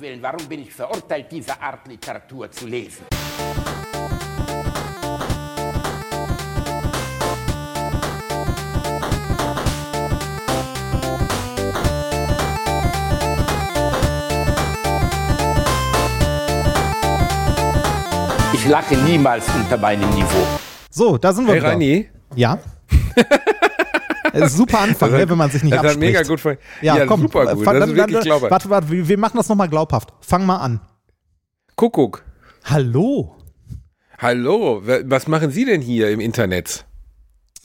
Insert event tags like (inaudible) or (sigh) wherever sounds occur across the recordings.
Willen, warum bin ich verurteilt, diese Art Literatur zu lesen? Ich lache niemals unter meinem Niveau. So, da sind wir Hey wieder. Reini. Ja. (laughs) (laughs) Äh, super Anfang, ne, wenn man sich nicht das abspricht. mega gut. Ja, Ja, komm. super äh, gut. fang- Das dann- ist wirklich dann- glaubhaft. Warte, warte, wir machen das nochmal glaubhaft. Fang mal an. Kuckuck. Hallo. Hallo, wa- was machen Sie denn hier im Internet?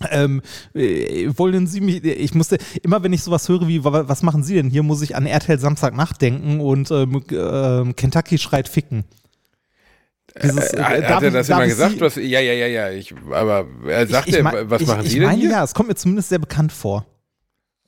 Ähm, äh, wollen Sie mich, ich musste, immer wenn ich sowas höre wie, wa- was machen Sie denn hier, muss ich an RTL Samstagnacht denken und ähm, ähm, Kentucky schreit ficken. Dieses, Äh, äh, hat darf er ich- das darf immer ich gesagt? Was, ja, ja, ja, ja. Ich, aber er sagt ich, ich mein- was ich, machen ich Sie denn meine, hier? ja, es kommt mir zumindest sehr bekannt vor.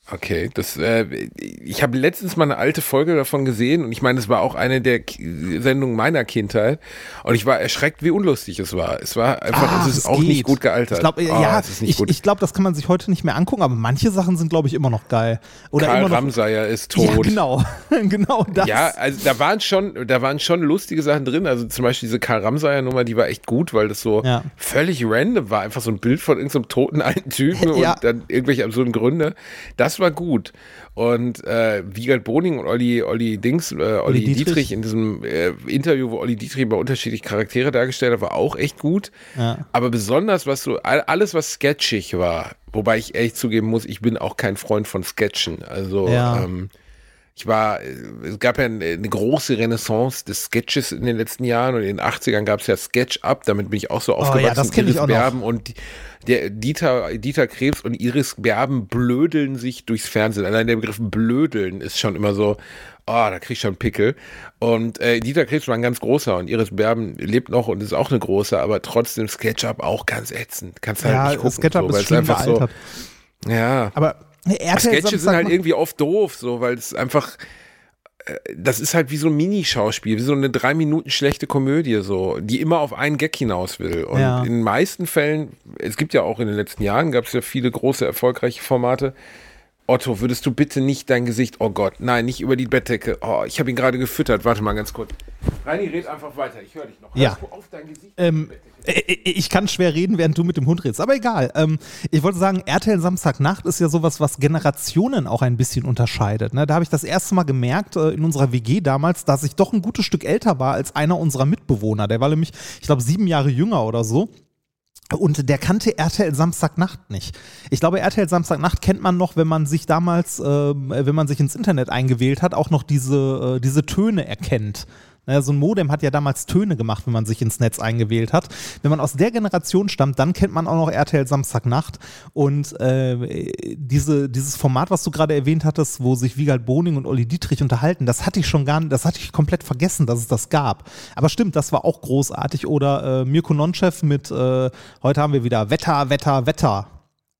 Okay, das, äh, ich habe letztens mal eine alte Folge davon gesehen und ich meine, es war auch eine der Ki Sendungen meiner Kindheit und ich war erschreckt, wie unlustig es war. Es war einfach, Ach, es ist auch nicht gut gealtert. Ich glaube, Oh, ja, es ist nicht ich, ich glaube, das kann man sich heute nicht mehr angucken, aber manche Sachen sind, glaube ich, immer noch geil. Oder Karl immer noch, Ramsayer ist tot. Ja, genau, (laughs) genau das. Ja, also da waren schon, da waren schon lustige Sachen drin. Also zum Beispiel diese Karl Ramsayer Nummer, die war echt gut, weil das so Ja. völlig random war. Einfach so ein Bild von irgendeinem toten alten Typen (laughs) Ja. und dann irgendwelche absurden Gründe. Das war gut. Und äh, Wiegald Boning und Olli, Olli Dings, äh, Olli, Olli Dietrich. Dietrich. in diesem äh, Interview, wo Olli Dietrich über unterschiedliche Charaktere dargestellt hat, war auch echt gut. Ja. Aber besonders, was so, all- alles, was sketchig war, wobei ich ehrlich zugeben muss, ich bin auch kein Freund von Sketchen. Also, Ja. ähm, ich war, äh, es gab ja eine, große Renaissance des Sketches in den letzten Jahren und in den 80ern gab es ja Sketch-Up, damit bin ich auch so aufgewachsen. Oh ja, das kenn ich auch noch. Und der Dieter, Dieter Krebs und Iris Berben blödeln sich durchs Fernsehen. Allein der Begriff blödeln ist schon immer so, oh, da krieg ich schon Pickel. Und äh, Dieter Krebs war ein ganz großer und Iris Berben lebt noch und ist auch eine große, aber trotzdem Sketch-Up auch ganz ätzend. Kannst halt ja, nicht gucken. SketchUp so, ist schlimm einfach gealtert. so, ja. Aber RTL Sketche sind halt irgendwie oft doof, so, weil es einfach, äh, das ist halt wie so ein Minischauspiel, wie so eine drei Minuten schlechte Komödie, so, die immer auf einen Gag hinaus will. Und Ja. in den meisten Fällen, es gibt ja auch in den letzten Jahren, gab es ja viele große, erfolgreiche Formate. Otto, würdest du bitte nicht dein Gesicht, oh Gott, nein, nicht über die Bettdecke. Oh, ich habe ihn gerade gefüttert. Warte mal ganz kurz. Reini, red einfach weiter. Ich höre dich noch. Ja. Auf dein Gesicht? Ähm, äh, äh, ich kann schwer reden, während du mit dem Hund redest, aber egal. Ähm, ich wollte sagen, RTL Samstagnacht ist ja sowas, was Generationen auch ein bisschen unterscheidet. Ne? Da habe ich das erste Mal gemerkt äh, in unserer WG damals, dass ich doch ein gutes Stück älter war als einer unserer Mitbewohner. Der war nämlich, ich glaube, sieben Jahre jünger oder so. Und der kannte RTL Samstagnacht nicht. Ich glaube, RTL Samstagnacht kennt man noch, wenn man sich damals, ähm, wenn man sich ins Internet eingewählt hat, auch noch diese, äh, diese Töne erkennt. Naja, so ein Modem hat ja damals Töne gemacht, wenn man sich ins Netz eingewählt hat. Wenn man aus der Generation stammt, dann kennt man auch noch RTL Samstagnacht. Und äh, diese, dieses Format, was du gerade erwähnt hattest, wo sich Wiegald Boning und Olli Dietrich unterhalten, das hatte ich schon gar nicht, das hatte ich komplett vergessen, dass es das gab. Aber stimmt, das war auch großartig. Oder äh, Mirko Nonchev mit, äh, heute haben wir wieder Wetter, Wetter, Wetter.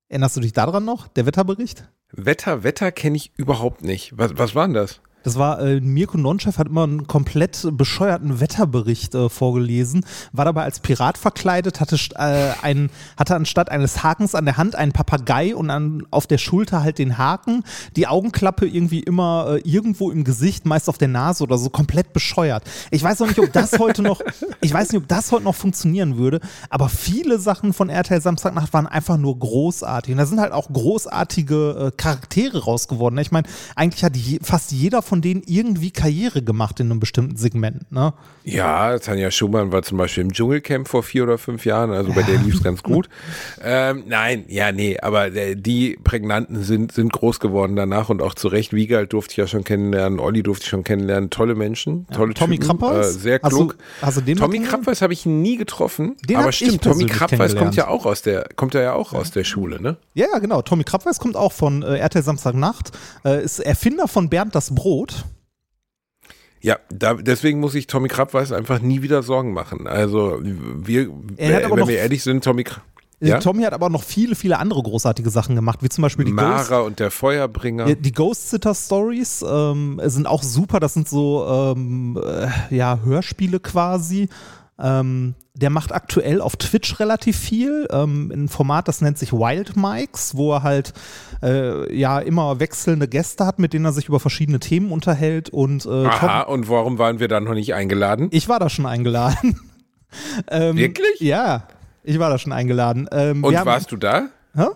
Erinnerst du dich daran noch, der Wetterbericht? Wetter, Wetter kenne ich überhaupt nicht. Was, was war denn das? Das war, äh, Mirko Nonchev hat immer einen komplett bescheuerten Wetterbericht äh, vorgelesen, war dabei als Pirat verkleidet, hatte, äh, ein, hatte anstatt eines Hakens an der Hand einen Papagei und an, auf der Schulter halt den Haken, die Augenklappe irgendwie immer äh, irgendwo im Gesicht, meist auf der Nase oder so, komplett bescheuert. Ich weiß noch nicht, ob das heute noch, (laughs) ich weiß nicht, ob das heute noch funktionieren würde, aber viele Sachen von RTL Samstagnacht waren einfach nur großartig. Und da sind halt auch großartige äh, Charaktere raus geworden. Ich meine, eigentlich hat je, fast jeder von denen irgendwie Karriere gemacht in einem bestimmten Segment. Ne? Ja, Tanja Schumann war zum Beispiel im Dschungelcamp vor vier oder fünf Jahren, also bei der lief es ganz gut. (laughs) Ähm, nein, ja, nee, aber äh, die Prägnanten sind, sind groß geworden danach und auch zu Recht. Wiegald durfte ich ja schon kennenlernen, Olli durfte ich schon kennenlernen. Tolle Menschen, tolle Tommy Typen? Äh, sehr klug. den mal Tommy? Krabbeis habe ich nie getroffen, Den aber stimmt, Tommy Krabbeis kommt ja auch aus der, kommt ja auch aus der Schule, ne? Ja, ja, genau. Tommy Krabweis kommt auch von äh, RTL Samstagnacht, äh, ist Erfinder von Bernd das Brot. Ja, da, deswegen muss ich Tommy Krabbeis einfach nie wieder Sorgen machen. Also wir, hat aber wenn noch- wir ehrlich sind, Tommy Krabbeis. Äh, Ja? Tommy hat aber noch viele, viele andere großartige Sachen gemacht, wie zum Beispiel die Ghost. Mara und der Feuerbringer. Die Ghost Sitter Stories ähm, sind auch super. Das sind so ähm, äh, ja, Hörspiele quasi. Ähm, der macht aktuell auf Twitch relativ viel. Ähm, ein Format, das nennt sich Wild Mics, wo er halt äh, ja immer wechselnde Gäste hat, mit denen er sich über verschiedene Themen unterhält. Und, äh, Aha, und warum waren wir da noch nicht eingeladen? Ich war da schon eingeladen. (laughs) ähm, Wirklich? Ja, ich war da schon eingeladen. Ähm, und warst du da? Hä?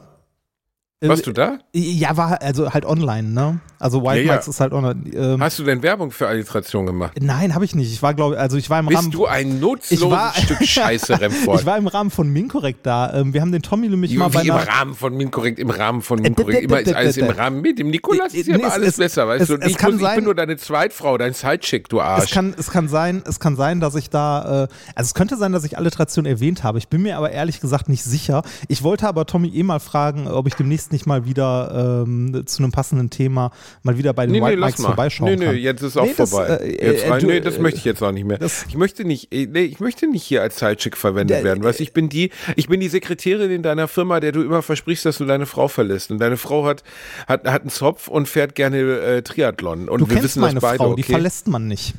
Warst du da? Ja, war also halt online, ne? Also Wild ja, ja. ist halt online. Ähm, Hast du denn Werbung für Alliteration gemacht? Nein, habe ich nicht. Ich war, glaube also ich war im Bist Rahmen. Bist du ein nutzloses war, Stück (laughs) Scheiße, Remford? ich war im Rahmen von Minkorrekt da. Ähm, wir haben den Tommy nämlich mal bei im Rahmen von Minkorrekt, im Rahmen von Minkorrekt. Immer ist alles im Rahmen mit. Dem Nikolas ist ja immer alles besser, weißt du? Ich bin nur deine Zweitfrau, dein Sidechick, du Arsch. Es kann, es kann sein, es kann sein, dass ich da, äh, also es könnte sein, dass ich Alliteration erwähnt habe. Ich bin mir aber ehrlich gesagt nicht sicher. Ich wollte aber Tommy eh mal fragen, ob ich demnächst nicht mal wieder ähm, zu einem passenden Thema mal wieder bei den nee, White nee, Mikes vorbeischauen nee, nee, jetzt ist auch nee, vorbei. Das, äh, jetzt äh, du, nee, das möchte ich jetzt auch nicht mehr. Ich möchte nicht, äh, nee, ich möchte nicht hier als Sidechick verwendet der, werden. Weißt ich bin die, ich bin die Sekretärin in deiner Firma, der du immer versprichst, dass du deine Frau verlässt. Und deine Frau hat, hat, hat einen Zopf und fährt gerne äh, Triathlon. Und du wir wissen meine das beide, Frau, okay? die verlässt man nicht.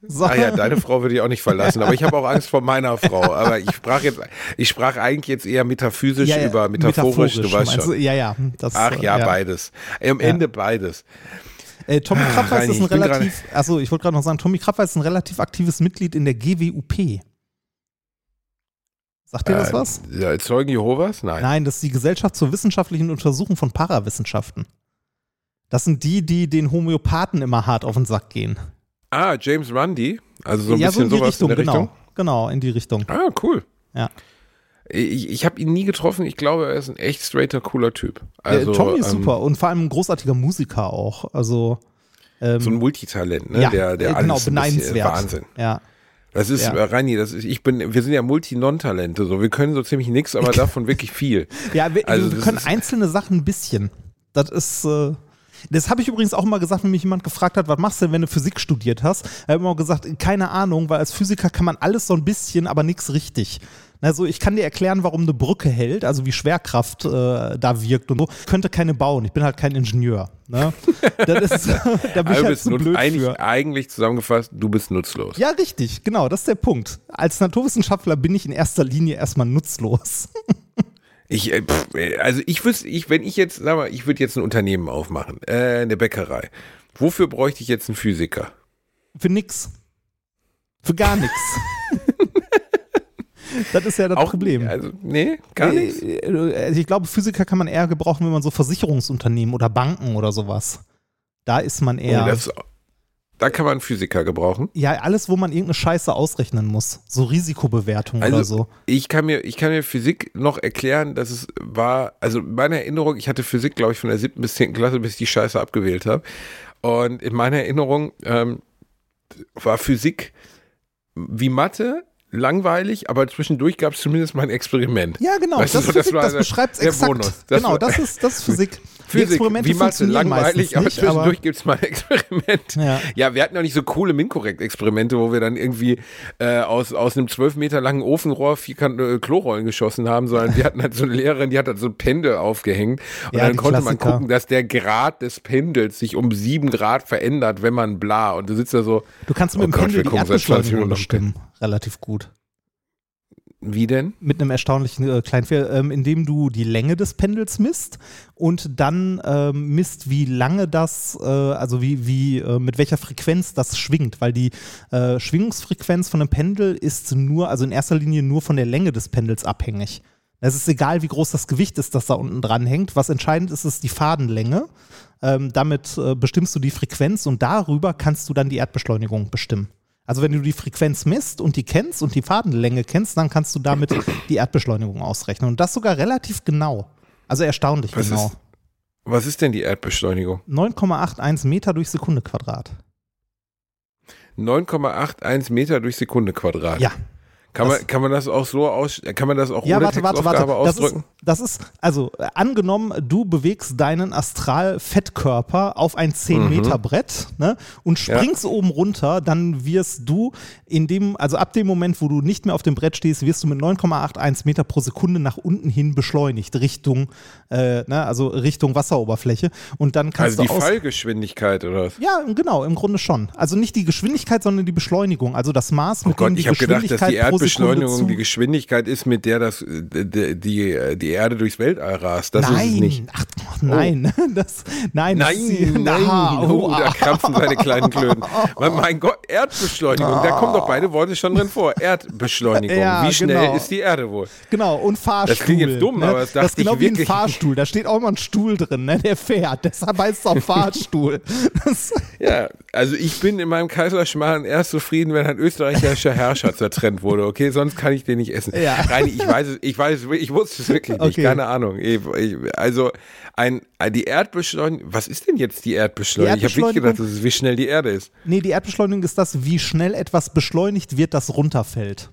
So. Ah ja, deine Frau würde ich auch nicht verlassen, aber ich habe auch Angst vor meiner Frau. Aber ich sprach jetzt, ich sprach eigentlich jetzt eher metaphysisch ja, ja, über metaphorisch, metaphorisch, du weißt schon. ja, ja. Das, Ach ja, ja. beides. Am Ende beides. Äh, Tommy ah, Krabweis ist ein relativ, achso, ich wollte gerade noch sagen, Tommy Krabweis ist ein relativ aktives Mitglied in der GWUP. Sagt dir das äh, was? Ja, Zeugen Jehovas? Nein. Nein, das ist die Gesellschaft zur wissenschaftlichen Untersuchung von Parawissenschaften. Das sind die, die den Homöopathen immer hart auf den Sack gehen. Ah, James Rundy. Also so ein ja, bisschen so in die sowas Richtung, in der genau. Richtung. Genau, in die Richtung. Ah, cool. Ja. Ich, ich habe ihn nie getroffen. Ich glaube, er ist ein echt straighter, cooler Typ. Also, äh, Tommy ist ähm, super und vor allem ein großartiger Musiker auch. Also ähm, so ein Multitalent, ne? Ja, der, der genau, alles beneidenswert. Wahnsinn. Ja. Das ist, Ja. äh, Reini, das ist, ich bin, wir sind ja Multi-Non-Talente, so. Wir können so ziemlich nichts, aber (laughs) davon wirklich viel. Ja, wir, Also wir können einzelne Sachen ein bisschen. Das ist. Äh, das habe ich übrigens auch mal gesagt, wenn mich jemand gefragt hat, was machst du denn, wenn du Physik studiert hast? Ich habe immer gesagt, keine Ahnung, weil als Physiker kann man alles so ein bisschen, aber nichts richtig. Also ich kann dir erklären, warum eine Brücke hält, also wie Schwerkraft äh, da wirkt und so. Ich könnte keine bauen, ich bin halt kein Ingenieur. Ne? (laughs) Das ist, (laughs) da bin ich Also halt zu blöd eigentlich, für. eigentlich zusammengefasst, du bist nutzlos. Ja, richtig, genau, das ist der Punkt. Als Naturwissenschaftler bin ich in erster Linie erstmal nutzlos. (laughs) Ich, äh, pff, äh, also ich wüsste, ich, wenn ich jetzt, sag mal, ich würde jetzt ein Unternehmen aufmachen, äh, eine Bäckerei. Wofür bräuchte ich jetzt einen Physiker? Für nix. Für gar nichts. (laughs) das ist ja das Problem. Also, nee, gar nichts. Äh, Also ich glaube, Physiker kann man eher gebrauchen, wenn man so Versicherungsunternehmen oder Banken oder sowas. Da ist man eher. Oh, das, da kann man Physiker gebrauchen. ja, alles, wo man irgendeine Scheiße ausrechnen muss. So Risikobewertung oder Also so. ich kann mir, ich kann mir Physik noch erklären, dass es war, also meine Erinnerung, ich hatte Physik, glaube ich, von der siebten bis zehnten Klasse, bis ich die Scheiße abgewählt habe. Und in meiner Erinnerung ähm, war Physik wie Mathe langweilig, aber zwischendurch gab es zumindest mal ein Experiment. Ja, genau. Weißt das, so, das, das war das der- beschreibt es exakt. Bonus. Das genau, war- das ist, das ist Physik. Physik, Experimente wie Mathe, funktionieren langweilig, aber nicht, zwischendurch gibt es mal (laughs) ein Experiment. Ja. Ja, wir hatten ja nicht so coole Minkorrekt-Experimente, wo wir dann irgendwie äh, aus, aus einem zwölf Meter langen Ofenrohr vierkant äh, Klorollen geschossen haben, sondern wir hatten halt so eine Lehrerin, die hat halt so ein Pendel aufgehängt und Ja, dann konnte man Klassiker. gucken, dass der Grad des Pendels sich um sieben Grad verändert, wenn man bla und du sitzt da so, Du kannst Oh mit dem Gott, Pendel die gucken seit 20 Erdbeschleunigung bestimmen. Relativ gut. Wie denn? mit einem erstaunlichen äh, kleinen Fehler, ähm, indem du die Länge des Pendels misst und dann ähm, misst, wie lange das, äh, also wie, wie äh, mit welcher Frequenz das schwingt, weil die äh, Schwingungsfrequenz von einem Pendel ist nur, also in erster Linie nur von der Länge des Pendels abhängig. Es ist egal, wie groß das Gewicht ist, das da unten dran hängt. Was entscheidend ist, ist die Fadenlänge. Ähm, damit äh, bestimmst du die Frequenz und darüber kannst du dann die Erdbeschleunigung bestimmen. Also wenn du die Frequenz misst und die kennst und die Fadenlänge kennst, dann kannst du damit die Erdbeschleunigung ausrechnen. Und das sogar relativ genau. Also erstaunlich Was genau. ist, was ist denn die Erdbeschleunigung? 9,81 Meter durch Sekunde Quadrat. 9,81 Meter durch Sekunde Quadrat. Ja. Kann Das- man, kann man das auch so aus, kann man das auch Ja, ohne warte, warte, warte. Das ist, ausdrücken? das ist, also äh, angenommen, du bewegst deinen Astral-Fettkörper auf ein 10-Meter-Brett ne, und springst oben runter, dann wirst du in dem, also ab dem Moment, wo du nicht mehr auf dem Brett stehst, wirst du mit 9,81 Meter pro Sekunde nach unten hin beschleunigt, Richtung, äh, ne, also Richtung Wasseroberfläche. Und dann kannst Also die du aus. Fallgeschwindigkeit oder was? Ja, genau, im Grunde schon. Also nicht die Geschwindigkeit, sondern die Beschleunigung. Also das Maß, mit Oh Gott, dem die habe gedacht, dass Geschwindigkeit die pro Erdbeschleunigung die Geschwindigkeit ist, mit der das, die, die, die Erde durchs Weltall rast. Das nein. ist es nicht. Ach, nein. Oh. (laughs) Das, nein, nein, das nein. Na, oh, da krampfen seine kleinen Klöten. (laughs) Mein Gott, Erdbeschleunigung, da kommen doch beide Worte schon drin vor. Erdbeschleunigung. (laughs) Ja, wie schnell genau. ist die Erde wohl? Genau, und Fahrstuhl. Das klingt jetzt dumm, ne? aber das dachte Das ist genau ich wie ein wirklich. Fahrstuhl. Da steht auch immer ein Stuhl drin, ne? der fährt. Deshalb heißt es auch Fahrstuhl. Ja, also ich bin in meinem Kaiserschmarrn erst zufrieden, wenn ein österreichischer Herrscher zertrennt wurde, okay? Sonst kann ich den nicht essen. Ja. Reini, ich weiß es, ich weiß es, ich wusste es wirklich nicht, Okay. keine Ahnung. Ich, ich, also ein, die Erdbeschleunigung, was ist denn jetzt die Erdbeschleunigung? Die Ich habe Erdbeschleunigung- gedacht, das ist, wie schnell die Erde ist. nee, die Erdbeschleunigung ist das, wie schnell etwas beschleunigt wird, das runterfällt.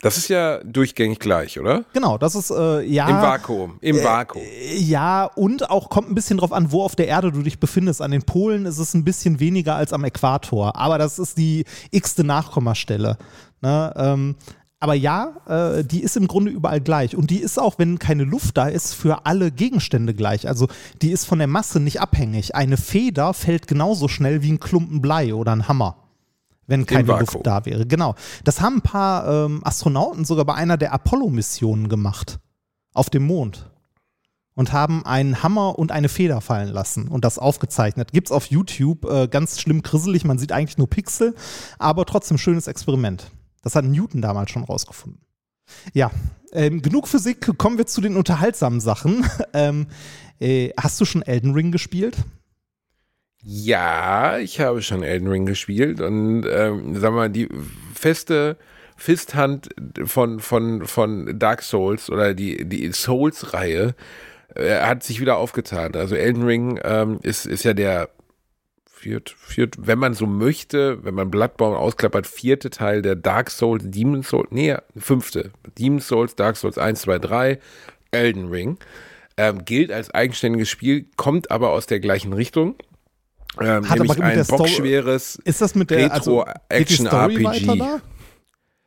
Das ist ja durchgängig gleich, oder? Genau, das ist, äh, ja. Im Vakuum, im Vakuum. Äh, Ja, und auch kommt ein bisschen drauf an, wo auf der Erde du dich befindest. An den Polen ist es ein bisschen weniger als am Äquator, aber das ist die x-te Nachkommastelle. Ne? Ähm, aber ja, äh, die ist im Grunde überall gleich. Und die ist auch, wenn keine Luft da ist, für alle Gegenstände gleich. Also die ist von der Masse nicht abhängig. Eine Feder fällt genauso schnell wie ein Klumpen Blei oder ein Hammer. Wenn keine. Luft da wäre. Genau. Das haben ein paar ähm, Astronauten sogar bei einer der Apollo-Missionen gemacht. Auf dem Mond und haben einen Hammer und eine Feder fallen lassen und das aufgezeichnet. Gibt's auf YouTube, äh, ganz schlimm grisselig, man sieht eigentlich nur Pixel, aber trotzdem schönes Experiment. Das hat Newton damals schon rausgefunden. Ja, ähm, genug Physik, kommen wir zu den unterhaltsamen Sachen. (laughs) ähm, äh, hast du schon Elden Ring gespielt? Ja, ich habe schon Elden Ring gespielt und ähm, sag mal, die feste Fisthand von, von, von Dark Souls oder die, die Souls-Reihe äh, hat sich wieder aufgetan. Also Elden Ring ähm, ist, ist ja der viert, viert, wenn man so möchte, wenn man Bloodborne ausklappert, vierte Teil der Dark Souls, Demon Souls, nee, fünfte. Demon Souls, Dark Souls 1, 2, 3, Elden Ring. Ähm, gilt als eigenständiges Spiel, kommt aber aus der gleichen Richtung. Ähm, Hat aber mit ein bockschweres Ist das mit der also, Retro-Action-RPG. weiter da?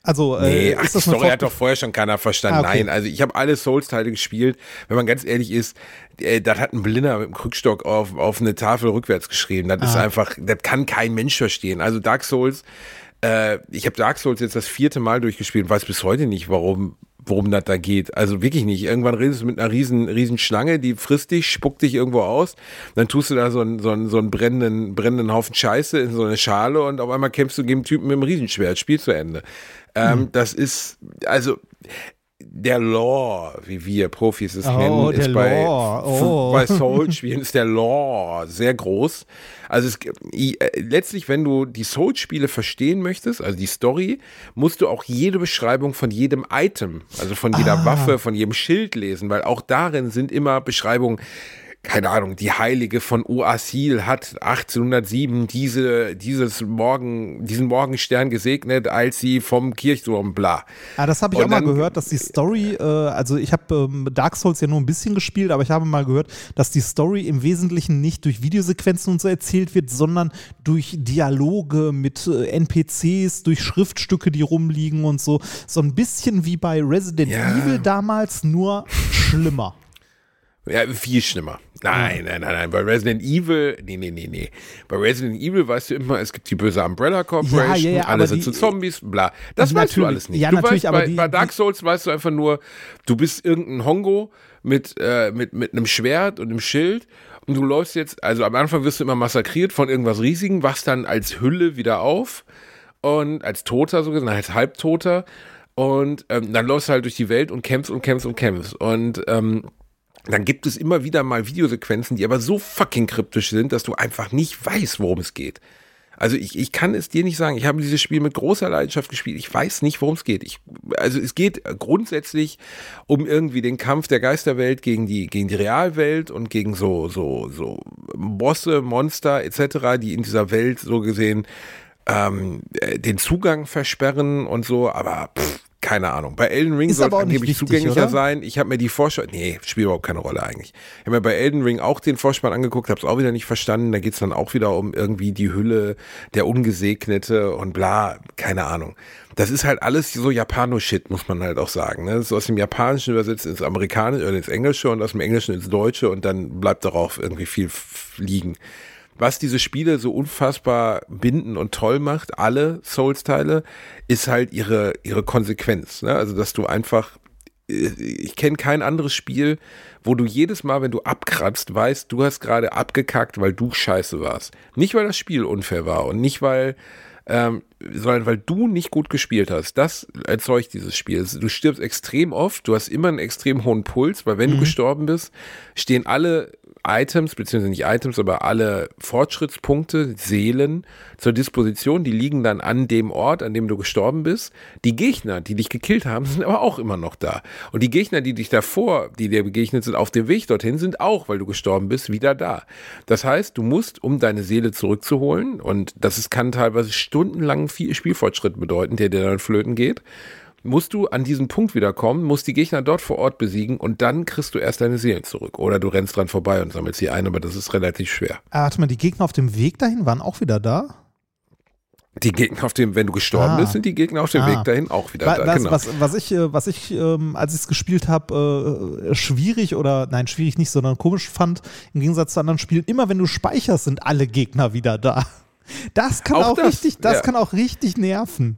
Also, Nee, äh, ach, ist die das Story hat doch vorher schon keiner verstanden. Ah, okay. Nein, also ich habe alle Souls-Teile gespielt. Wenn man ganz ehrlich ist, äh, das hat ein Blinder mit dem Krückstock auf, auf eine Tafel rückwärts geschrieben. Das ist Ah. einfach, das kann kein Mensch verstehen. Also Dark Souls, äh, ich habe Dark Souls jetzt das vierte Mal durchgespielt und weiß bis heute nicht, warum worum das da geht. Also wirklich nicht. Irgendwann redest du mit einer riesen, riesen Schlange, die frisst dich, spuckt dich irgendwo aus. Dann tust du da so einen, so einen, so einen brennenden, brennenden Haufen Scheiße in so eine Schale und auf einmal kämpfst du gegen einen Typen mit einem Riesenschwert. Spiel zu Ende. Ähm, Das ist, also, der Lore, wie wir Profis es Oh, nennen, ist bei, oh. bei Soul-Spielen ist der Lore sehr groß. Also es, äh, letztlich, wenn du die Soul-Spiele verstehen möchtest, also die Story, musst du auch jede Beschreibung von jedem Item, also von jeder Ah. Waffe, von jedem Schild lesen, weil auch darin sind immer Beschreibungen, keine Ahnung, die Heilige von Oasil hat 1807 diese, dieses Morgen, diesen Morgenstern gesegnet, als sie vom Kirchturm bla. Ah, das habe ich Und auch mal dann- gehört, dass die Story, äh, also ich habe ähm, Dark Souls ja nur ein bisschen gespielt, aber ich habe mal gehört, dass die Story im Wesentlichen nicht durch Videosequenzen und so erzählt wird, sondern durch Dialoge mit äh, NPCs, durch Schriftstücke, die rumliegen und so. So ein bisschen wie bei Resident Ja. Evil damals, nur schlimmer. Ja, viel schlimmer. Nein, nein, nein, nein. Bei Resident Evil, nee, nee, nee, nee. Bei Resident Evil weißt du immer, es gibt die böse Umbrella Corporation, Ja, ja, ja, alle sind zu Zombies, bla. Das weißt du Natürlich. alles nicht. Ja, du natürlich, weißt, aber bei, die- bei Dark Souls weißt du einfach nur, du bist irgendein Hongo mit, äh, mit, mit einem Schwert und einem Schild und du läufst jetzt, also am Anfang wirst du immer massakriert von irgendwas Riesigen, wachst dann als Hülle wieder auf und als Toter so gesehen, als Halbtoter und ähm, dann läufst du halt durch die Welt und kämpfst und kämpfst und kämpfst und ähm, dann gibt es immer wieder mal Videosequenzen, die aber so fucking kryptisch sind, dass du einfach nicht weißt, worum es geht. Also ich, ich kann es dir nicht sagen. Ich habe dieses Spiel mit großer Leidenschaft gespielt. Ich weiß nicht, worum es geht. Ich, also es geht grundsätzlich um irgendwie den Kampf der Geisterwelt gegen die, gegen die Realwelt und gegen so, so, so Bosse, Monster etc., die in dieser Welt so gesehen ähm, äh, den Zugang versperren und so, aber pff, keine Ahnung. Bei Elden Ring soll es angeblich wichtig, zugänglicher oder? sein. Ich habe mir die Vorschau, nee, spielt überhaupt keine Rolle eigentlich. Ich habe mir bei Elden Ring auch den Vorspann angeguckt, habe es auch wieder nicht verstanden. Da geht's dann auch wieder um irgendwie die Hülle der Ungesegnete und bla, keine Ahnung. Das ist halt alles so Japano-Shit, muss man halt auch sagen. Ne? Das ist aus dem Japanischen übersetzt ins Amerikanische oder ins Englische und aus dem Englischen ins Deutsche und dann bleibt darauf irgendwie viel liegen. Was diese Spiele so unfassbar binden und toll macht, alle Souls-Teile, ist halt ihre, ihre Konsequenz. Ne? Also, dass du einfach, äh, ich kenne kein anderes Spiel, wo du jedes Mal, wenn du abkratzt, weißt, du hast gerade abgekackt, weil du scheiße warst. Nicht, weil das Spiel unfair war und nicht, weil ähm, sondern weil du nicht gut gespielt hast. Das erzeugt dieses Spiel. Du stirbst extrem oft, du hast immer einen extrem hohen Puls, weil wenn mhm. du gestorben bist, stehen alle Items, beziehungsweise nicht Items, aber alle Fortschrittspunkte, Seelen zur Disposition, die liegen dann an dem Ort, an dem du gestorben bist. Die Gegner, die dich gekillt haben, (laughs) sind aber auch immer noch da. Und die Gegner, die dich davor, die dir begegnet sind, auf dem Weg dorthin, sind auch, weil du gestorben bist, wieder da. Das heißt, du musst, um deine Seele zurückzuholen, und das ist, kann teilweise stundenlang viel Spielfortschritt bedeuten, der dir dann flöten geht, musst du an diesen Punkt wiederkommen, musst die Gegner dort vor Ort besiegen und dann kriegst du erst deine Seelen zurück. Oder du rennst dran vorbei und sammelst sie ein, aber das ist relativ schwer. Ah, warte mal, die Gegner auf dem Weg dahin waren auch wieder da? Die Gegner auf dem, wenn du gestorben ah. bist, sind die Gegner auf dem ah. Weg dahin auch wieder was, da. Genau. Was, was ich, äh, was ich ähm, als ich es gespielt habe, äh, schwierig oder nein, schwierig nicht, sondern komisch fand, im Gegensatz zu anderen Spielen, immer wenn du speicherst, sind alle Gegner wieder da. Das kann auch, auch das, richtig, das ja. kann auch richtig nerven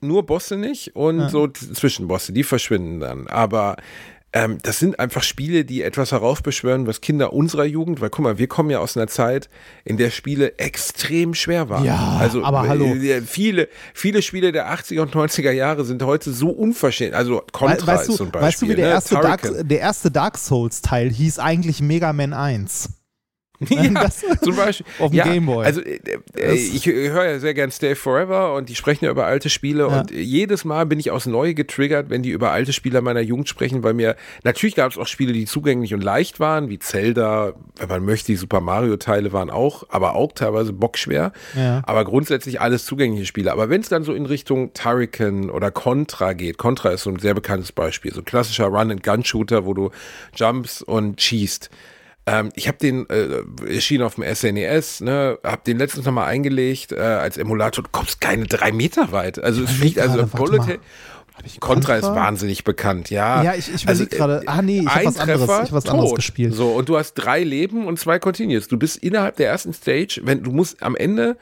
nur Bosse nicht und ja. so Zwischenbosse, die verschwinden dann. Aber ähm, das sind einfach Spiele, die etwas heraufbeschwören, was Kinder unserer Jugend, weil guck mal, wir kommen ja aus einer Zeit, in der Spiele extrem schwer waren. Ja, also aber hallo. Viele, viele Spiele der 80er und 90er Jahre sind heute so unverschämt. Also Contra weißt du, ist zum Beispiel. Weißt du, wie der, ne? erste Dark, der erste Dark Souls Teil hieß eigentlich Mega Man 1? (laughs) ja, zum Beispiel. Auf dem ja, Gameboy. Also äh, äh ich höre ja sehr gern Stay Forever und die sprechen ja über alte Spiele ja. und jedes Mal bin ich aufs Neue getriggert, wenn die über alte Spiele meiner Jugend sprechen, weil mir, natürlich gab es auch Spiele, die zugänglich und leicht waren, wie Zelda, wenn man möchte, die Super Mario Teile waren auch, aber auch teilweise bockschwer. Ja. Aber grundsätzlich alles zugängliche Spiele. Aber wenn es dann so in Richtung Turrican oder Contra geht, Contra ist so ein sehr bekanntes Beispiel, so ein klassischer Run-and-Gun-Shooter, wo du jumps und schießt ähm, ich habe den, äh, erschien auf dem SNES, ne, habe den letztens nochmal eingelegt äh, als Emulator. Du kommst keine drei Meter weit. Also es fliegt, also Bullet. Contra, ist wahnsinnig bekannt, ja. Ja, ich, ich also, gerade, ah nee, ich habe was, anderes, ich hab was anderes gespielt. So, und du hast drei Leben und zwei Continues. Du bist innerhalb der ersten Stage, wenn du musst am Ende,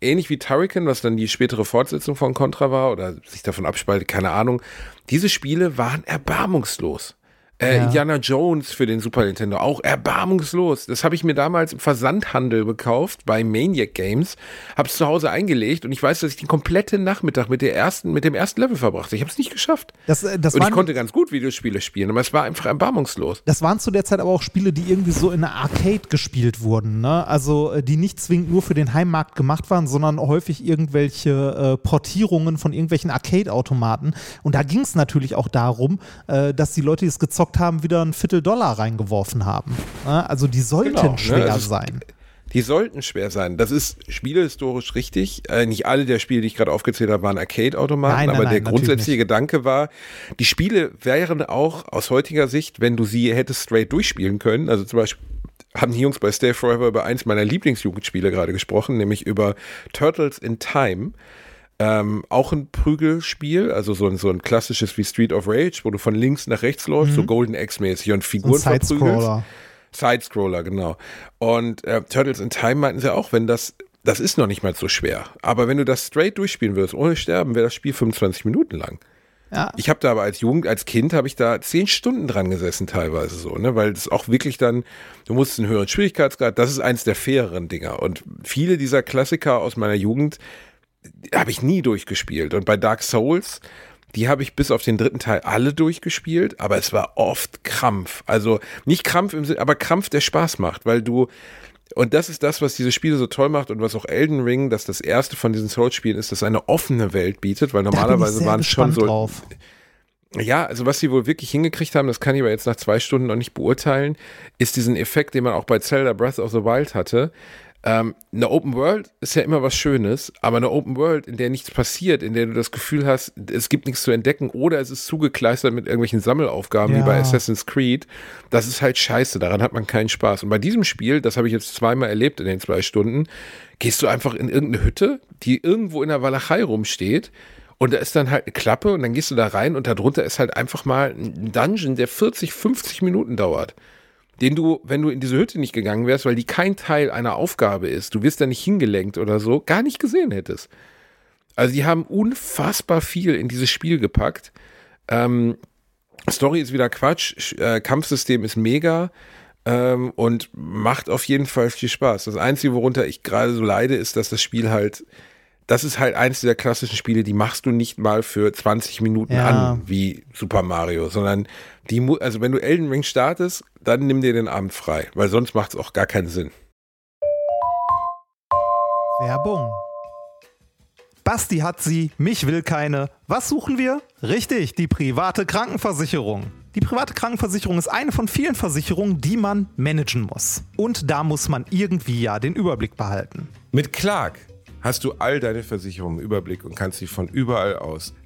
ähnlich wie Turrican, was dann die spätere Fortsetzung von Contra war oder sich davon abspaltet, keine Ahnung, diese Spiele waren erbarmungslos. Äh, ja. Indiana Jones für den Super Nintendo, auch erbarmungslos. Das habe ich mir damals im Versandhandel gekauft bei Maniac Games, habe es zu Hause eingelegt und ich weiß, dass ich den kompletten Nachmittag mit der ersten, mit dem ersten Level verbrachte. Ich habe es nicht geschafft. Das, äh, das und ich konnte ganz gut Videospiele spielen, aber es war einfach erbarmungslos. Das waren zu der Zeit aber auch Spiele, die irgendwie so in der Arcade gespielt wurden, ne? Also äh, die nicht zwingend nur für den Heimmarkt gemacht waren, sondern häufig irgendwelche äh, Portierungen von irgendwelchen Arcade-Automaten. Und da ging es natürlich auch darum, äh, dass die Leute, die es gezockt gezockt haben, wieder ein Viertel Dollar reingeworfen haben. Also die sollten genau, ne? schwer ne? sein. Die sollten schwer sein. Das ist spielehistorisch richtig. Äh, nicht alle der Spiele, die ich gerade aufgezählt habe, waren Arcade-Automaten, aber nein, der grundsätzliche Gedanke war, die Spiele wären auch aus heutiger Sicht, wenn du sie hättest straight durchspielen können, also zum Beispiel haben die Jungs bei Stay Forever über eins meiner Lieblingsjugendspiele gerade gesprochen, nämlich über Turtles in Time. Ähm, auch ein Prügelspiel, also so ein, so ein klassisches wie Street of Rage, wo du von links nach rechts läufst, mhm. so Golden X-mäßig und Figuren ein verprügelst. Sidescroller, genau. Und äh, Turtles in Time meinten sie auch, wenn das, das ist noch nicht mal so schwer. Aber wenn du das straight durchspielen würdest, ohne Sterben, wäre das Spiel 25 Minuten lang. Ja. Ich habe da aber als Jugend, als Kind habe ich da zehn Stunden dran gesessen teilweise so, ne, weil es auch wirklich dann, du musst einen höheren Schwierigkeitsgrad, das ist eins der faireren Dinger und viele dieser Klassiker aus meiner Jugend habe ich nie durchgespielt. Und bei Dark Souls, die habe ich bis auf den dritten Teil alle durchgespielt, aber es war oft Krampf. Also nicht Krampf im Sinne, aber Krampf, der Spaß macht, weil du, und das ist das, was diese Spiele so toll macht und was auch Elden Ring, dass das erste von diesen Souls-Spielen ist, das eine offene Welt bietet, weil normalerweise waren es schon so. Drauf. Ja, also was sie wohl wirklich hingekriegt haben, das kann ich aber jetzt nach zwei Stunden noch nicht beurteilen, ist diesen Effekt, den man auch bei Zelda Breath of the Wild hatte, ähm, eine Open World ist ja immer was Schönes, aber eine Open World, in der nichts passiert, in der du das Gefühl hast, es gibt nichts zu entdecken oder es ist zugekleistert mit irgendwelchen Sammelaufgaben ja. wie bei Assassin's Creed, das ist halt scheiße, daran hat man keinen Spaß. Und bei diesem Spiel, das habe ich jetzt zweimal erlebt in den zwei Stunden, gehst du einfach in irgendeine Hütte, die irgendwo in der Walachei rumsteht und da ist dann halt eine Klappe und dann gehst du da rein und darunter ist halt einfach mal ein Dungeon, der 40, 50 Minuten dauert. Den du, wenn du in diese Hütte nicht gegangen wärst, weil die kein Teil einer Aufgabe ist, du wirst da nicht hingelenkt oder so, gar nicht gesehen hättest. Also die haben unfassbar viel in dieses Spiel gepackt. Ähm, Story ist wieder Quatsch, äh, Kampfsystem ist mega ähm, und macht auf jeden Fall viel Spaß. Das Einzige, worunter ich gerade so leide, ist, dass das Spiel halt, das ist halt eins dieser klassischen Spiele, die machst du nicht mal für 20 Minuten Ja. an, wie Super Mario, sondern die, also wenn du Elden Ring startest, dann nimm dir den Abend frei, weil sonst macht es auch gar keinen Sinn. Werbung. Basti hat sie, mich will keine. Was suchen wir? Richtig, die private Krankenversicherung. Die private Krankenversicherung ist eine von vielen Versicherungen, die man managen muss. Und da muss man irgendwie ja den Überblick behalten. Mit Clark hast du all deine Versicherungen im Überblick und kannst sie von überall aus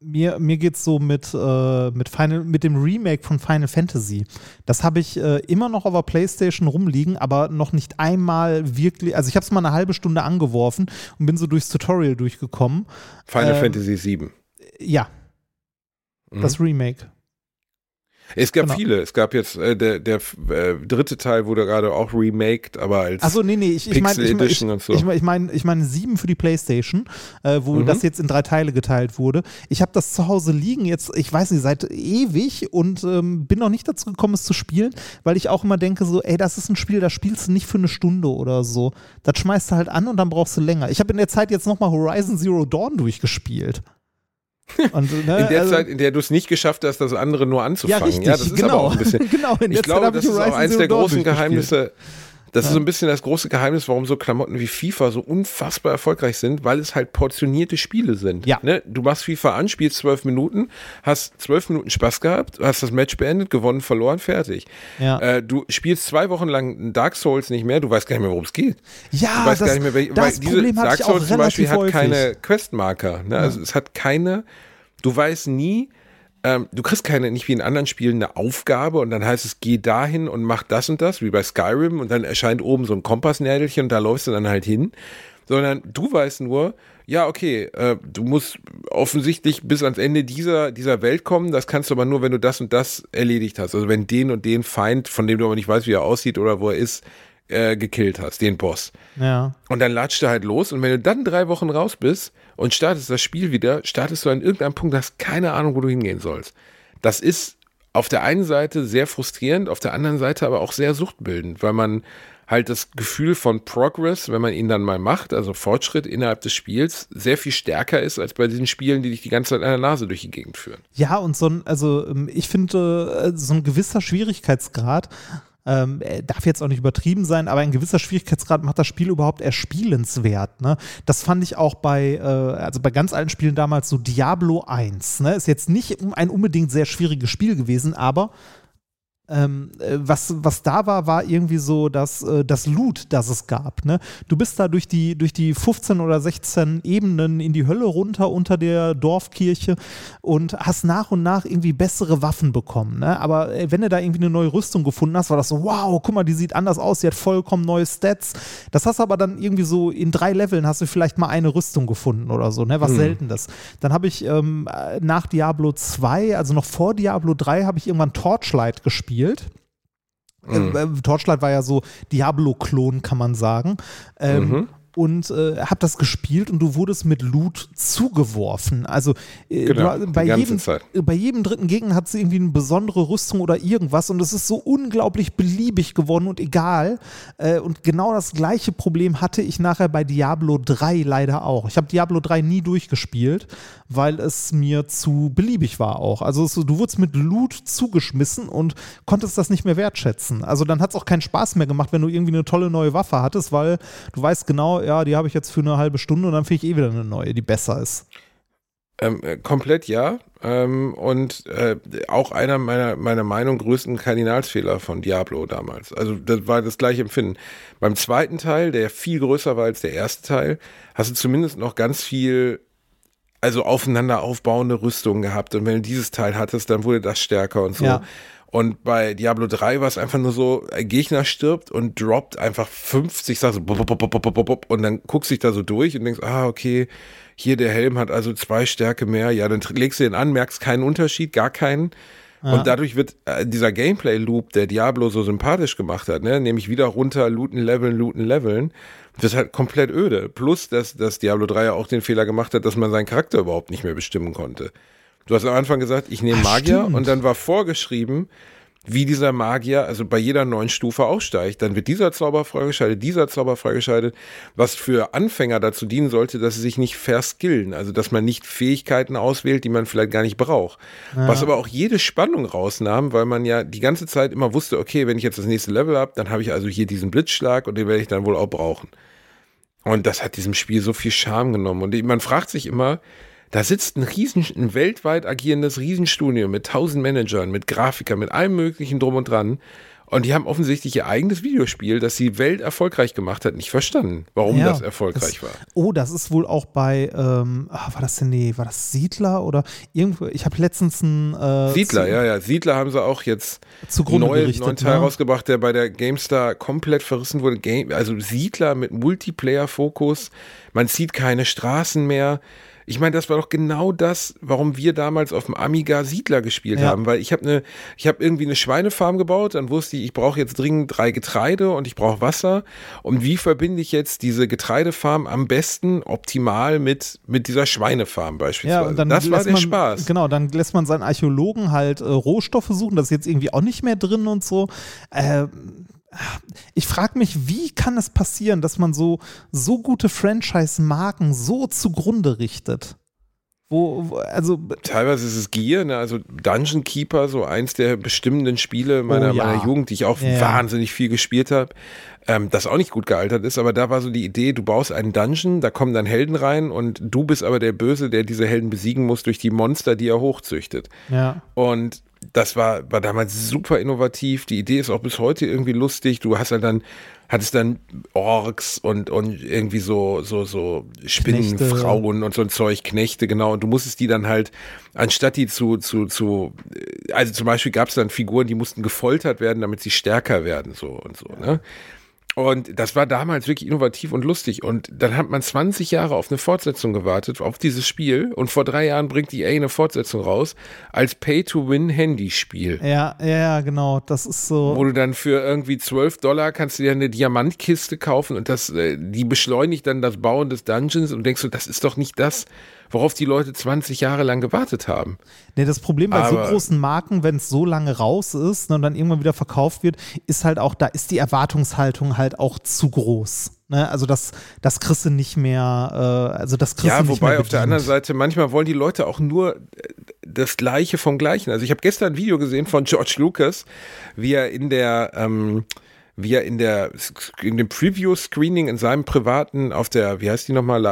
mir, mir geht's so mit, äh, mit, Final, mit dem Remake von Final Fantasy. Das habe ich äh, immer noch auf der Playstation rumliegen, aber noch nicht einmal wirklich. Also ich habe es mal eine halbe Stunde angeworfen und bin so durchs Tutorial durchgekommen. Final Ähm, Fantasy VII. Ja, Mhm. das Remake. Es gab genau. viele. Es gab jetzt, äh, der, der äh, dritte Teil wurde gerade auch remaked, aber als Achso, nee, nee, ich, ich meine ich, ich, so. ich, ich mein, ich mein sieben für die Playstation, äh, wo Mhm. das jetzt in drei Teile geteilt wurde. Ich habe das zu Hause liegen jetzt, ich weiß nicht, seit ewig und ähm, bin noch nicht dazu gekommen, es zu spielen, weil ich auch immer denke so, ey, das ist ein Spiel, das spielst du nicht für eine Stunde oder so. Das schmeißt du halt an und dann brauchst du länger. Ich habe in der Zeit jetzt nochmal Horizon Zero Dawn durchgespielt. Und, ne, in der also- Zeit, in der du es nicht geschafft hast, das andere nur ja, anzufangen. richtig, das ist genau. aber auch ein bisschen. (laughs) genau, in der Ich glaube, hab das ist auch eins der großen. Geheimnisse. Das ist so ein bisschen das große Geheimnis, warum so Klamotten wie FIFA so unfassbar erfolgreich sind, weil es halt portionierte Spiele sind. Ja. Ne? Du machst FIFA an, spielst zwölf Minuten, hast zwölf Minuten Spaß gehabt, hast das Match beendet, gewonnen, verloren, fertig. Ja. Äh, du spielst zwei Wochen lang Dark Souls nicht mehr, du weißt gar nicht mehr, worum es geht. Ja, Du weißt das, gar nicht mehr, welche, das diese Problem Dark Souls zum Beispiel relativ hat häufig. keine Questmarker. Ne? Also es hat keine, du weißt nie, ähm, du kriegst keine, nicht wie in anderen Spielen, eine Aufgabe und dann heißt es, geh dahin und mach das und das, wie bei Skyrim und dann erscheint oben so ein Kompassnädelchen und da läufst du dann halt hin. Sondern du weißt nur, ja, okay, äh, du musst offensichtlich bis ans Ende dieser, dieser Welt kommen. Das kannst du aber nur, wenn du das und das erledigt hast. Also wenn den und den Feind, von dem du aber nicht weißt, wie er aussieht oder wo er ist, äh, gekillt hast, den Boss. Ja. Und dann latscht du halt los und wenn du dann drei Wochen raus bist und startest das Spiel wieder, startest du an irgendeinem Punkt, hast keine Ahnung, wo du hingehen sollst. Das ist auf der einen Seite sehr frustrierend, auf der anderen Seite aber auch sehr suchtbildend, weil man halt das Gefühl von Progress, wenn man ihn dann mal macht, also Fortschritt innerhalb des Spiels, sehr viel stärker ist als bei diesen Spielen, die dich die ganze Zeit an der Nase durch die Gegend führen. Ja, und so ein, also ähm, ich finde, äh, so ein gewisser Schwierigkeitsgrad, ähm, er darf jetzt auch nicht übertrieben sein, aber ein gewisser Schwierigkeitsgrad macht das Spiel überhaupt erspielenswert. Ne? Das fand ich auch bei, äh, also bei ganz alten Spielen damals so Diablo 1. Ne? Ist jetzt nicht ein unbedingt sehr schwieriges Spiel gewesen, aber ähm, äh, was, was da war, war irgendwie so das, äh, das Loot, das es gab. Ne? Du bist da durch die, durch die 15 oder 16 Ebenen in die Hölle runter unter der Dorfkirche und hast nach und nach irgendwie bessere Waffen bekommen. Ne? Aber äh, wenn du da irgendwie eine neue Rüstung gefunden hast, war das so, wow, guck mal, die sieht anders aus, die hat vollkommen neue Stats. Das hast du aber dann irgendwie so in drei Leveln hast du vielleicht mal eine Rüstung gefunden oder so, ne? was Hm. Seltenes. Dann habe ich ähm, äh, nach Diablo 2, also noch vor Diablo 3, habe ich irgendwann Torchlight gespielt. Mhm. Äh, Torchlight war ja so Diablo-Klon, kann man sagen. Ähm, mhm und äh, habe das gespielt und du wurdest mit Loot zugeworfen. Also äh, genau, du, bei, jedem, bei jedem dritten Gegner hat sie irgendwie eine besondere Rüstung oder irgendwas und es ist so unglaublich beliebig geworden und egal. Äh, und genau das gleiche Problem hatte ich nachher bei Diablo 3 leider auch. Ich habe Diablo 3 nie durchgespielt, weil es mir zu beliebig war auch. Also es, du wurdest mit Loot zugeschmissen und konntest das nicht mehr wertschätzen. Also dann hat es auch keinen Spaß mehr gemacht, wenn du irgendwie eine tolle neue Waffe hattest, weil du weißt genau, ja, die habe ich jetzt für eine halbe Stunde und dann finde ich eh wieder eine neue, die besser ist. Ähm, äh, komplett ja. Ähm, und äh, auch einer meiner, meiner Meinung größten Kardinalsfehler von Diablo damals. Also das war das gleiche Empfinden. Beim zweiten Teil, der viel größer war als der erste Teil, hast du zumindest noch ganz viel also aufeinander aufbauende Rüstungen gehabt. Und wenn du dieses Teil hattest, dann wurde das stärker und so. Ja. Und bei Diablo 3 war es einfach nur so, ein Gegner stirbt und droppt einfach 50, sagst so, und dann guckst du dich da so durch und denkst, ah, okay, hier der Helm hat also zwei Stärke mehr. Ja, dann legst du den an, merkst keinen Unterschied, gar keinen. Ja. Und dadurch wird äh, dieser Gameplay-Loop, der Diablo so sympathisch gemacht hat, ne, nämlich wieder runter, looten, leveln, looten, leveln, wird halt komplett öde. Plus, dass, dass Diablo 3 ja auch den Fehler gemacht hat, dass man seinen Charakter überhaupt nicht mehr bestimmen konnte. Du hast am Anfang gesagt, ich nehme Magier stimmt. und dann war vorgeschrieben, wie dieser Magier, also bei jeder neuen Stufe aufsteigt. Dann wird dieser Zauber freigeschaltet, dieser Zauber freigeschaltet, was für Anfänger dazu dienen sollte, dass sie sich nicht verskillen, also dass man nicht Fähigkeiten auswählt, die man vielleicht gar nicht braucht. Ja. Was aber auch jede Spannung rausnahm, weil man ja die ganze Zeit immer wusste, okay, wenn ich jetzt das nächste Level habe, dann habe ich also hier diesen Blitzschlag und den werde ich dann wohl auch brauchen. Und das hat diesem Spiel so viel Charme genommen. Und man fragt sich immer, da sitzt ein riesen, ein weltweit agierendes Riesenstudio mit tausend Managern, mit Grafikern, mit allem möglichen drum und dran. Und die haben offensichtlich ihr eigenes Videospiel, das die Welt erfolgreich gemacht hat, nicht verstanden, warum ja, das erfolgreich das, war. Oh, das ist wohl auch bei, ähm, ach, war das denn, nee, war das Siedler oder irgendwo, ich habe letztens ein äh, Siedler, ja, ja, Siedler haben sie auch jetzt zugrunde neu, neuen Teil ne? rausgebracht, der bei der GameStar komplett verrissen wurde. Game, also Siedler mit Multiplayer-Fokus, man sieht keine Straßen mehr ich meine, das war doch genau das, warum wir damals auf dem Amiga Siedler gespielt ja. haben, weil ich habe eine, ich habe irgendwie eine Schweinefarm gebaut, dann wusste ich, ich brauche jetzt dringend drei Getreide und ich brauche Wasser. Und wie verbinde ich jetzt diese Getreidefarm am besten optimal mit mit dieser Schweinefarm beispielsweise? Ja, und dann das war der man, Spaß. Genau, dann lässt man seinen Archäologen halt äh, Rohstoffe suchen, das ist jetzt irgendwie auch nicht mehr drin und so. Äh, ich frage mich, wie kann es passieren, dass man so, so gute Franchise-Marken so zugrunde richtet? Wo, wo, also Teilweise ist es Gier, ne? also Dungeon Keeper, so eins der bestimmenden Spiele meiner, oh, ja. meiner Jugend, die ich auch ja. wahnsinnig viel gespielt habe, ähm, das auch nicht gut gealtert ist, aber da war so die Idee, du baust einen Dungeon, da kommen dann Helden rein und du bist aber der Böse, der diese Helden besiegen muss durch die Monster, die er hochzüchtet. Ja. Und das war, war damals super innovativ. Die Idee ist auch bis heute irgendwie lustig. Du hast ja dann, hattest dann Orks und, und irgendwie so, so, so Spinnenfrauen und so ein Zeug, Knechte, genau. Und du musstest die dann halt, anstatt die zu, zu, zu, also zum Beispiel gab es dann Figuren, die mussten gefoltert werden, damit sie stärker werden, so und so, ne? Und das war damals wirklich innovativ und lustig. Und dann hat man 20 Jahre auf eine Fortsetzung gewartet, auf dieses Spiel. Und vor drei Jahren bringt die EA eine Fortsetzung raus als Pay-to-Win-Handyspiel. Ja, ja, genau. Das ist so. Wo du dann für irgendwie 12 Dollar kannst du dir eine Diamantkiste kaufen und das, äh, die beschleunigt dann das Bauen des Dungeons und denkst du, das ist doch nicht das, worauf die Leute 20 Jahre lang gewartet haben. Nee, das Problem bei Aber so großen Marken, wenn es so lange raus ist ne, und dann irgendwann wieder verkauft wird, ist halt auch, da ist die Erwartungshaltung halt auch zu groß. Ne? Also das, das kriegst du nicht mehr, äh, also das kriegst ja, du nicht wobei mehr auf der anderen Seite, manchmal wollen die Leute auch nur äh, das Gleiche vom Gleichen. Also ich habe gestern ein Video gesehen von George Lucas, wie er in der ähm, wie er in der in dem Preview-Screening in seinem privaten auf der, wie heißt die nochmal,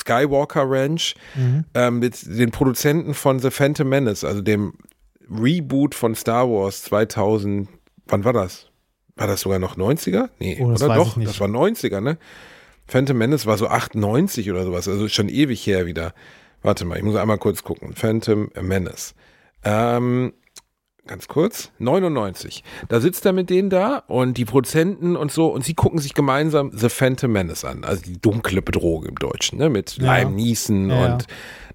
Skywalker Ranch mhm. ähm, mit den Produzenten von The Phantom Menace, also dem Reboot von Star Wars 2000. Wann war das? War das sogar noch 90er? Nee, oh, oder doch? Das war 90er, ne? Phantom Menace war so 98 oder sowas, also schon ewig her wieder. Warte mal, ich muss einmal kurz gucken. Phantom Menace. Ähm, ganz kurz, 99. Da sitzt er mit denen da und die Prozenten und so und sie gucken sich gemeinsam The Phantom Menace an, also die dunkle Bedrohung im Deutschen, ne, mit ja. Lime Neeson ja. und,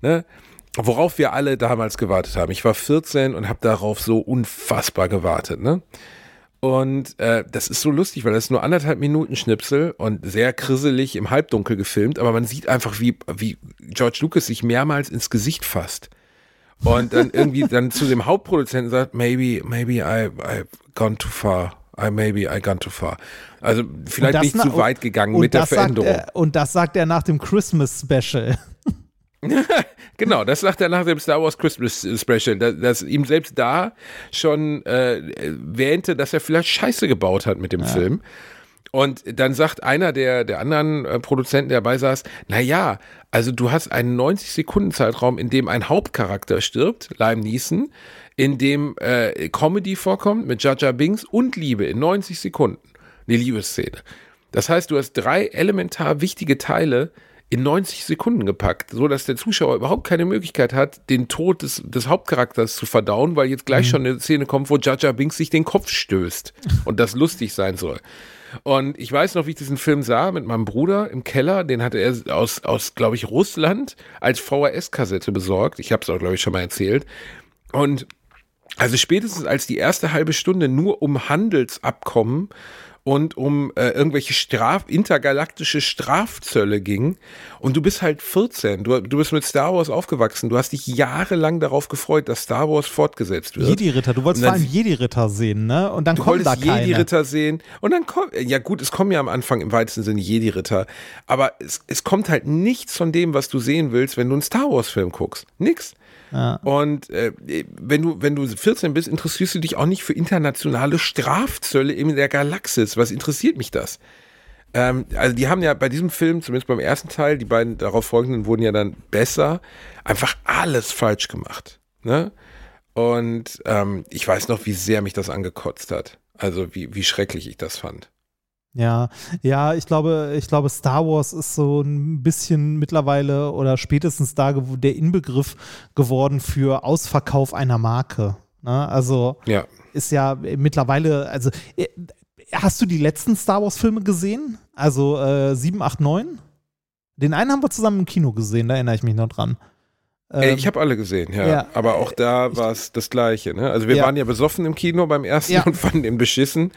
ne, worauf wir alle damals gewartet haben. Ich war 14 und habe darauf so unfassbar gewartet, ne? Und äh, das ist so lustig, weil das ist nur anderthalb Minuten Schnipsel und sehr krisselig im Halbdunkel gefilmt, aber man sieht einfach, wie, wie George Lucas sich mehrmals ins Gesicht fasst. Und dann irgendwie dann zu dem Hauptproduzenten sagt, maybe, maybe I, I've gone too far. I maybe I gone too far. Also vielleicht nicht zu weit gegangen mit der Veränderung. Er, und das sagt er nach dem Christmas Special. (laughs) genau, das sagt er nach dem Star Wars Christmas Special, dass, dass ihm selbst da schon äh, wähnte, dass er vielleicht Scheiße gebaut hat mit dem ja. Film. Und dann sagt einer der, der anderen äh, Produzenten, der dabei saß, naja, also du hast einen 90-Sekunden-Zeitraum, in dem ein Hauptcharakter stirbt, Lime Neeson, in dem äh, Comedy vorkommt mit Jaja Bings und Liebe in 90 Sekunden. Eine Liebesszene. Das heißt, du hast drei elementar wichtige Teile, in 90 Sekunden gepackt, so dass der Zuschauer überhaupt keine Möglichkeit hat, den Tod des, des Hauptcharakters zu verdauen, weil jetzt gleich mhm. schon eine Szene kommt, wo Jaja Binks sich den Kopf stößt und das lustig sein soll. Und ich weiß noch, wie ich diesen Film sah mit meinem Bruder im Keller. Den hatte er aus, aus glaube ich, Russland als VHS-Kassette besorgt. Ich habe es auch, glaube ich, schon mal erzählt. Und also spätestens als die erste halbe Stunde nur um Handelsabkommen und um äh, irgendwelche Straf intergalaktische Strafzölle ging. Und du bist halt 14. Du, du bist mit Star Wars aufgewachsen. Du hast dich jahrelang darauf gefreut, dass Star Wars fortgesetzt wird. Jedi-Ritter. Du wolltest vor allem Jedi-Ritter sehen, ne? Und dann kommen da keine. Jedi-Ritter sehen. Und dann kommt, ja gut, es kommen ja am Anfang im weitesten Sinne Jedi-Ritter. Aber es, es kommt halt nichts von dem, was du sehen willst, wenn du einen Star Wars-Film guckst. Nix. Und äh, wenn du, wenn du 14 bist, interessierst du dich auch nicht für internationale Strafzölle in der Galaxis. Was interessiert mich das? Ähm, also die haben ja bei diesem Film, zumindest beim ersten Teil, die beiden darauf folgenden wurden ja dann besser, einfach alles falsch gemacht. Ne? Und ähm, ich weiß noch, wie sehr mich das angekotzt hat. Also wie, wie schrecklich ich das fand. Ja, ja, ich glaube, ich glaube, Star Wars ist so ein bisschen mittlerweile oder spätestens da der Inbegriff geworden für Ausverkauf einer Marke. Ne? Also ja. ist ja mittlerweile, also äh, hast du die letzten Star Wars-Filme gesehen? Also äh, 7, 8, 9? Den einen haben wir zusammen im Kino gesehen, da erinnere ich mich noch dran. Ähm, ich habe alle gesehen, ja. ja aber auch da war es das Gleiche. Ne? Also wir ja. waren ja besoffen im Kino beim ersten ja. (laughs) und fanden den beschissen.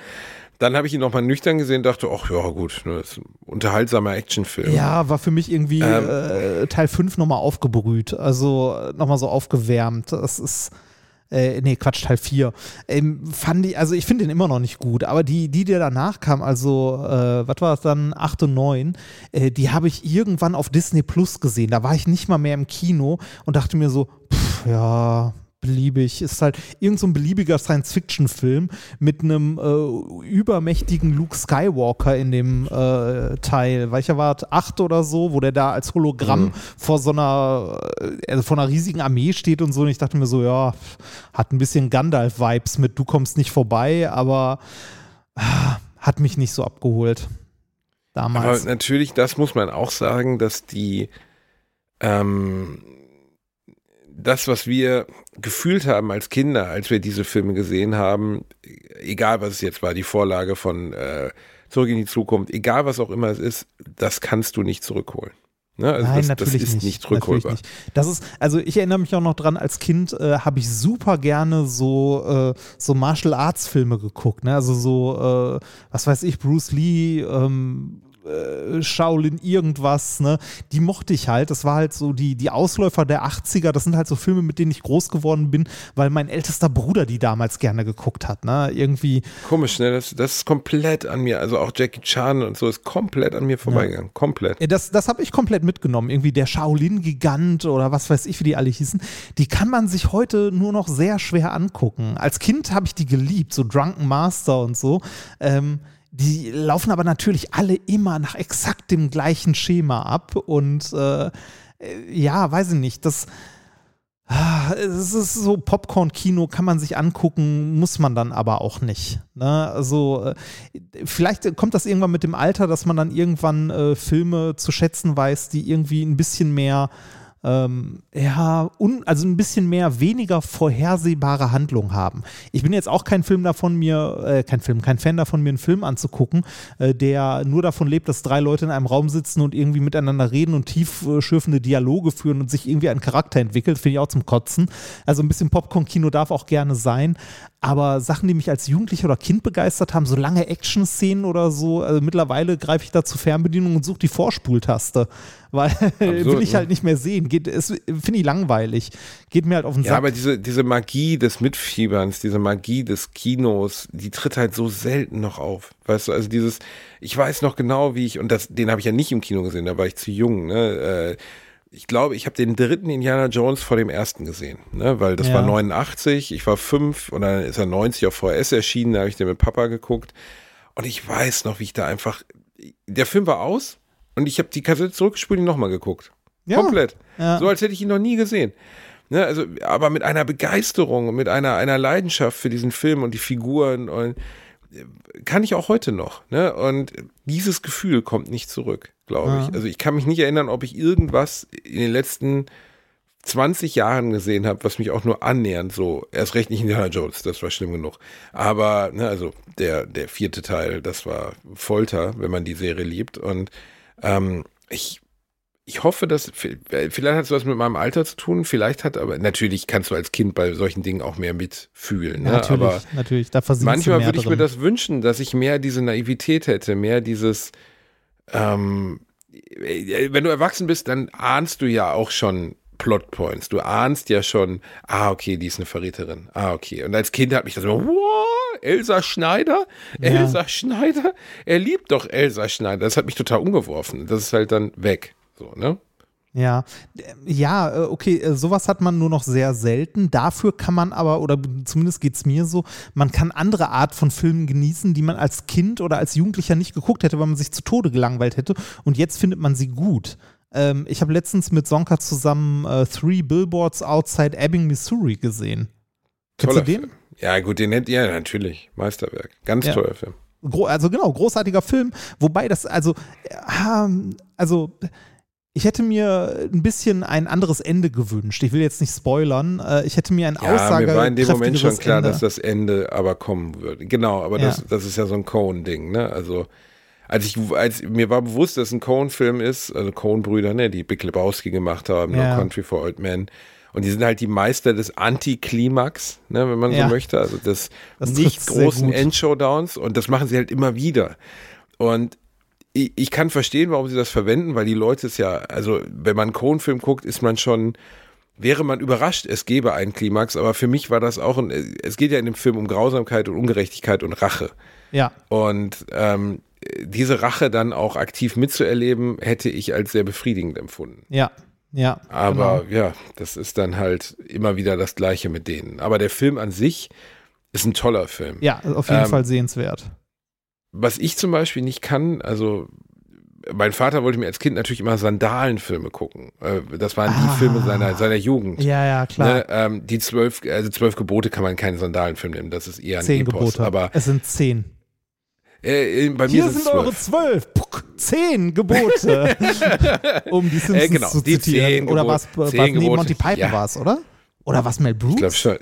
Dann habe ich ihn nochmal nüchtern gesehen und dachte, ach ja, gut, ne, ist ein unterhaltsamer Actionfilm. Ja, war für mich irgendwie ähm, äh, Teil 5 nochmal aufgebrüht, also nochmal so aufgewärmt. Das ist. Äh, nee, Quatsch, Teil 4. Ähm, fand ich, also ich finde den immer noch nicht gut, aber die, die, die danach kam, also, äh, was war es dann, 8 und 9, äh, die habe ich irgendwann auf Disney Plus gesehen. Da war ich nicht mal mehr im Kino und dachte mir so, pff, ja, beliebig. Ist halt irgend so ein beliebiger Science-Fiction-Film mit einem äh, übermächtigen Luke Skywalker in dem äh, Teil. Welcher war acht oder so, wo der da als Hologramm mhm. vor so einer, äh, also vor einer riesigen Armee steht und so. Und ich dachte mir so, ja, hat ein bisschen Gandalf-Vibes mit, du kommst nicht vorbei, aber ah, hat mich nicht so abgeholt. Damals. Aber natürlich, das muss man auch sagen, dass die ähm, das, was wir gefühlt haben als Kinder, als wir diese Filme gesehen haben, egal was es jetzt war, die Vorlage von äh, Zurück in die Zukunft, egal was auch immer es ist, das kannst du nicht zurückholen. Ne? Also Nein, das, natürlich das ist nicht, nicht rückholbar. Nicht. Das ist, also ich erinnere mich auch noch dran, als Kind äh, habe ich super gerne so, äh, so Martial Arts Filme geguckt. Ne? Also so, äh, was weiß ich, Bruce Lee, ähm, äh, Shaolin irgendwas, ne? Die mochte ich halt. Das war halt so die, die Ausläufer der 80er. Das sind halt so Filme, mit denen ich groß geworden bin, weil mein ältester Bruder die damals gerne geguckt hat, ne? Irgendwie. Komisch, ne? Das, das ist komplett an mir. Also auch Jackie Chan und so ist komplett an mir vorbeigegangen. Ja. Komplett. Das, das habe ich komplett mitgenommen. Irgendwie der Shaolin-Gigant oder was weiß ich, wie die alle hießen. Die kann man sich heute nur noch sehr schwer angucken. Als Kind habe ich die geliebt, so Drunken Master und so. Ähm, die laufen aber natürlich alle immer nach exakt dem gleichen Schema ab und äh, ja, weiß ich nicht, das ah, es ist so Popcorn-Kino, kann man sich angucken, muss man dann aber auch nicht. Ne? Also, äh, vielleicht kommt das irgendwann mit dem Alter, dass man dann irgendwann äh, Filme zu schätzen weiß, die irgendwie ein bisschen mehr ähm, ja, un, also ein bisschen mehr, weniger vorhersehbare Handlung haben. Ich bin jetzt auch kein Film davon, mir, äh, kein Film, kein Fan davon, mir einen Film anzugucken, äh, der nur davon lebt, dass drei Leute in einem Raum sitzen und irgendwie miteinander reden und tiefschürfende Dialoge führen und sich irgendwie ein Charakter entwickelt, finde ich auch zum Kotzen. Also ein bisschen Popcorn-Kino darf auch gerne sein, aber Sachen, die mich als Jugendlicher oder Kind begeistert haben, so lange Action-Szenen oder so, also mittlerweile greife ich da zur Fernbedienung und suche die Vorspultaste, (laughs) weil Absurd, will ich halt nicht mehr sehen. Geht, finde ich langweilig. Geht mir halt auf den Sack. Ja, aber diese, diese Magie des Mitfieberns, diese Magie des Kinos, die tritt halt so selten noch auf. Weißt du, also dieses, ich weiß noch genau, wie ich, und das, den habe ich ja nicht im Kino gesehen, da war ich zu jung, ne, äh, ich glaube, ich habe den dritten Indiana Jones vor dem ersten gesehen, ne? weil das ja. war 89, ich war fünf und dann ist er 90 auf VS erschienen, da habe ich den mit Papa geguckt und ich weiß noch, wie ich da einfach, der Film war aus und ich habe die Kassette zurückgespult und nochmal geguckt. Ja. Komplett. Ja. So als hätte ich ihn noch nie gesehen. Ne, also, aber mit einer Begeisterung, mit einer, einer Leidenschaft für diesen Film und die Figuren und kann ich auch heute noch. Ne? Und dieses Gefühl kommt nicht zurück, glaube ja. ich. Also ich kann mich nicht erinnern, ob ich irgendwas in den letzten 20 Jahren gesehen habe, was mich auch nur annähernd so, erst recht nicht Indiana Jones, das war schlimm genug. Aber, ne, also der, der vierte Teil, das war Folter, wenn man die Serie liebt. Und ähm, ich ich hoffe, dass vielleicht hat es was mit meinem Alter zu tun, vielleicht hat aber natürlich kannst du als Kind bei solchen Dingen auch mehr mitfühlen. Ne? natürlich, aber natürlich. Da manchmal würde ich drin. mir das wünschen, dass ich mehr diese Naivität hätte, mehr dieses ähm, wenn du erwachsen bist, dann ahnst du ja auch schon Plotpoints. Du ahnst ja schon, ah, okay, die ist eine Verräterin. Ah, okay. Und als Kind hat mich das so, wow, Elsa Schneider? Ja. Elsa Schneider? Er liebt doch Elsa Schneider. Das hat mich total umgeworfen. Das ist halt dann weg. So, ne? Ja, ja, äh, okay, äh, sowas hat man nur noch sehr selten. Dafür kann man aber, oder zumindest geht es mir so, man kann andere Art von Filmen genießen, die man als Kind oder als Jugendlicher nicht geguckt hätte, weil man sich zu Tode gelangweilt hätte. Und jetzt findet man sie gut. Ähm, ich habe letztens mit Sonka zusammen äh, Three Billboards Outside Ebbing, Missouri gesehen. Kennst du den? Film. Ja, gut, den nennt ihr ja natürlich. Meisterwerk. Ganz ja. toller Film. Gro also genau, großartiger Film. Wobei das, also, äh, also ich hätte mir ein bisschen ein anderes Ende gewünscht. Ich will jetzt nicht spoilern. Äh, ich hätte mir ein ja, Aussage. Mir war in dem Moment schon klar, Ende. dass das Ende aber kommen würde. Genau, aber ja. das, das ist ja so ein Cohen-Ding, ne? Also, als ich, als mir war bewusst, dass es ein Cohen-Film ist, also Cohen-Brüder, ne, die Big Lebowski gemacht haben, ja. No Country for Old Men. Und die sind halt die Meister des Anti-Klimax, ne, wenn man ja. so möchte, also des das nicht großen Endshowdowns. Und das machen sie halt immer wieder. Und ich, ich kann verstehen, warum sie das verwenden, weil die Leute es ja, also wenn man einen Cohen-Film guckt, ist man schon, wäre man überrascht, es gäbe einen Klimax, aber für mich war das auch ein, es geht ja in dem Film um Grausamkeit und Ungerechtigkeit und Rache. Ja. Und ähm, diese Rache dann auch aktiv mitzuerleben, hätte ich als sehr befriedigend empfunden. Ja. Ja. Aber genau. ja, das ist dann halt immer wieder das Gleiche mit denen. Aber der Film an sich ist ein toller Film. Ja, auf jeden ähm, Fall sehenswert was ich zum Beispiel nicht kann, also mein Vater wollte mir als Kind natürlich immer Sandalenfilme gucken. Äh, das waren die ah, Filme seiner, seiner Jugend. Ja, ja, klar. Ne, ähm, die zwölf, also zwölf Gebote kann man keinen Sandalenfilm nehmen, das ist eher ein zehn Epos. Gebote. Aber es sind zehn. Äh, bei Hier mir sind eure zwölf. Puck, zehn Gebote. (laughs) um die Simpsons äh, genau, zu die zitieren. Oder was, was neben Monty Python ja. war es, oder? Oder was Mel Brooks? Ich glaube schon.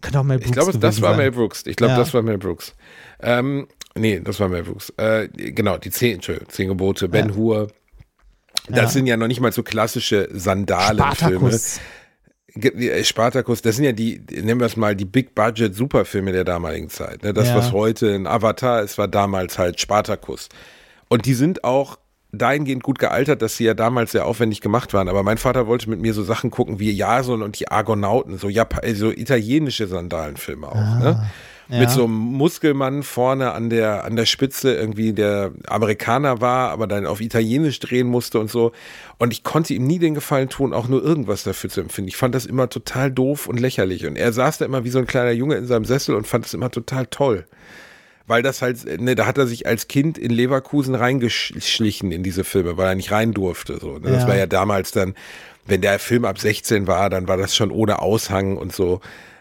Könnte auch Mel Brooks Ich glaube, das war sein. Mel Brooks. Ich glaube, ja. das war Mel Brooks. Ähm, Nee, das war Brooks. Äh, genau, die zehn, zehn Gebote, Ben ja. Hur. Das ja. sind ja noch nicht mal so klassische Sandalen-Filme. Äh, Spartacus, das sind ja die, nennen wir es mal, die Big-Budget-Superfilme der damaligen Zeit. Ne? Das, ja. was heute ein Avatar ist, war damals halt Spartacus. Und die sind auch dahingehend gut gealtert, dass sie ja damals sehr aufwendig gemacht waren. Aber mein Vater wollte mit mir so Sachen gucken wie Jason und die Argonauten, so, Jap so italienische Sandalenfilme auch. Ne? Ah. Ne? Ja. mit so einem Muskelmann vorne an der, an der Spitze irgendwie der Amerikaner war, aber dann auf Italienisch drehen musste und so. Und ich konnte ihm nie den Gefallen tun, auch nur irgendwas dafür zu empfinden. Ich fand das immer total doof und lächerlich. Und er saß da immer wie so ein kleiner Junge in seinem Sessel und fand es immer total toll weil das halt, ne, da hat er sich als Kind in Leverkusen reingeschlichen in diese Filme, weil er nicht rein durfte. So, ne? Das ja. war ja damals dann, wenn der Film ab 16 war, dann war das schon ohne Aushang und so.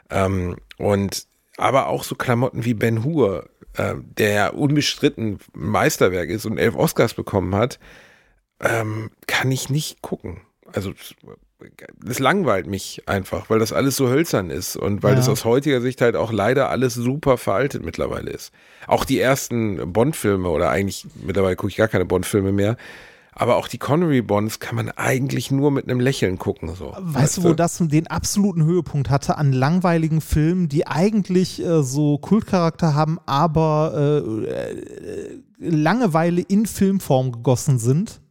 Ähm, und aber auch so Klamotten wie Ben Hur, äh, der unbestritten Meisterwerk ist und elf Oscars bekommen hat, ähm, kann ich nicht gucken. Also das langweilt mich einfach, weil das alles so hölzern ist und weil Ja. das aus heutiger Sicht halt auch leider alles super veraltet mittlerweile ist. Auch die ersten Bond-Filme oder eigentlich mittlerweile gucke ich gar keine Bond-Filme mehr. Aber auch die Connery-Bonds kann man eigentlich nur mit einem Lächeln gucken. So. Weißt du, wo das den absoluten Höhepunkt hatte an langweiligen Filmen, die eigentlich äh, so Kultcharakter haben, aber äh, äh, Langeweile in Filmform gegossen sind?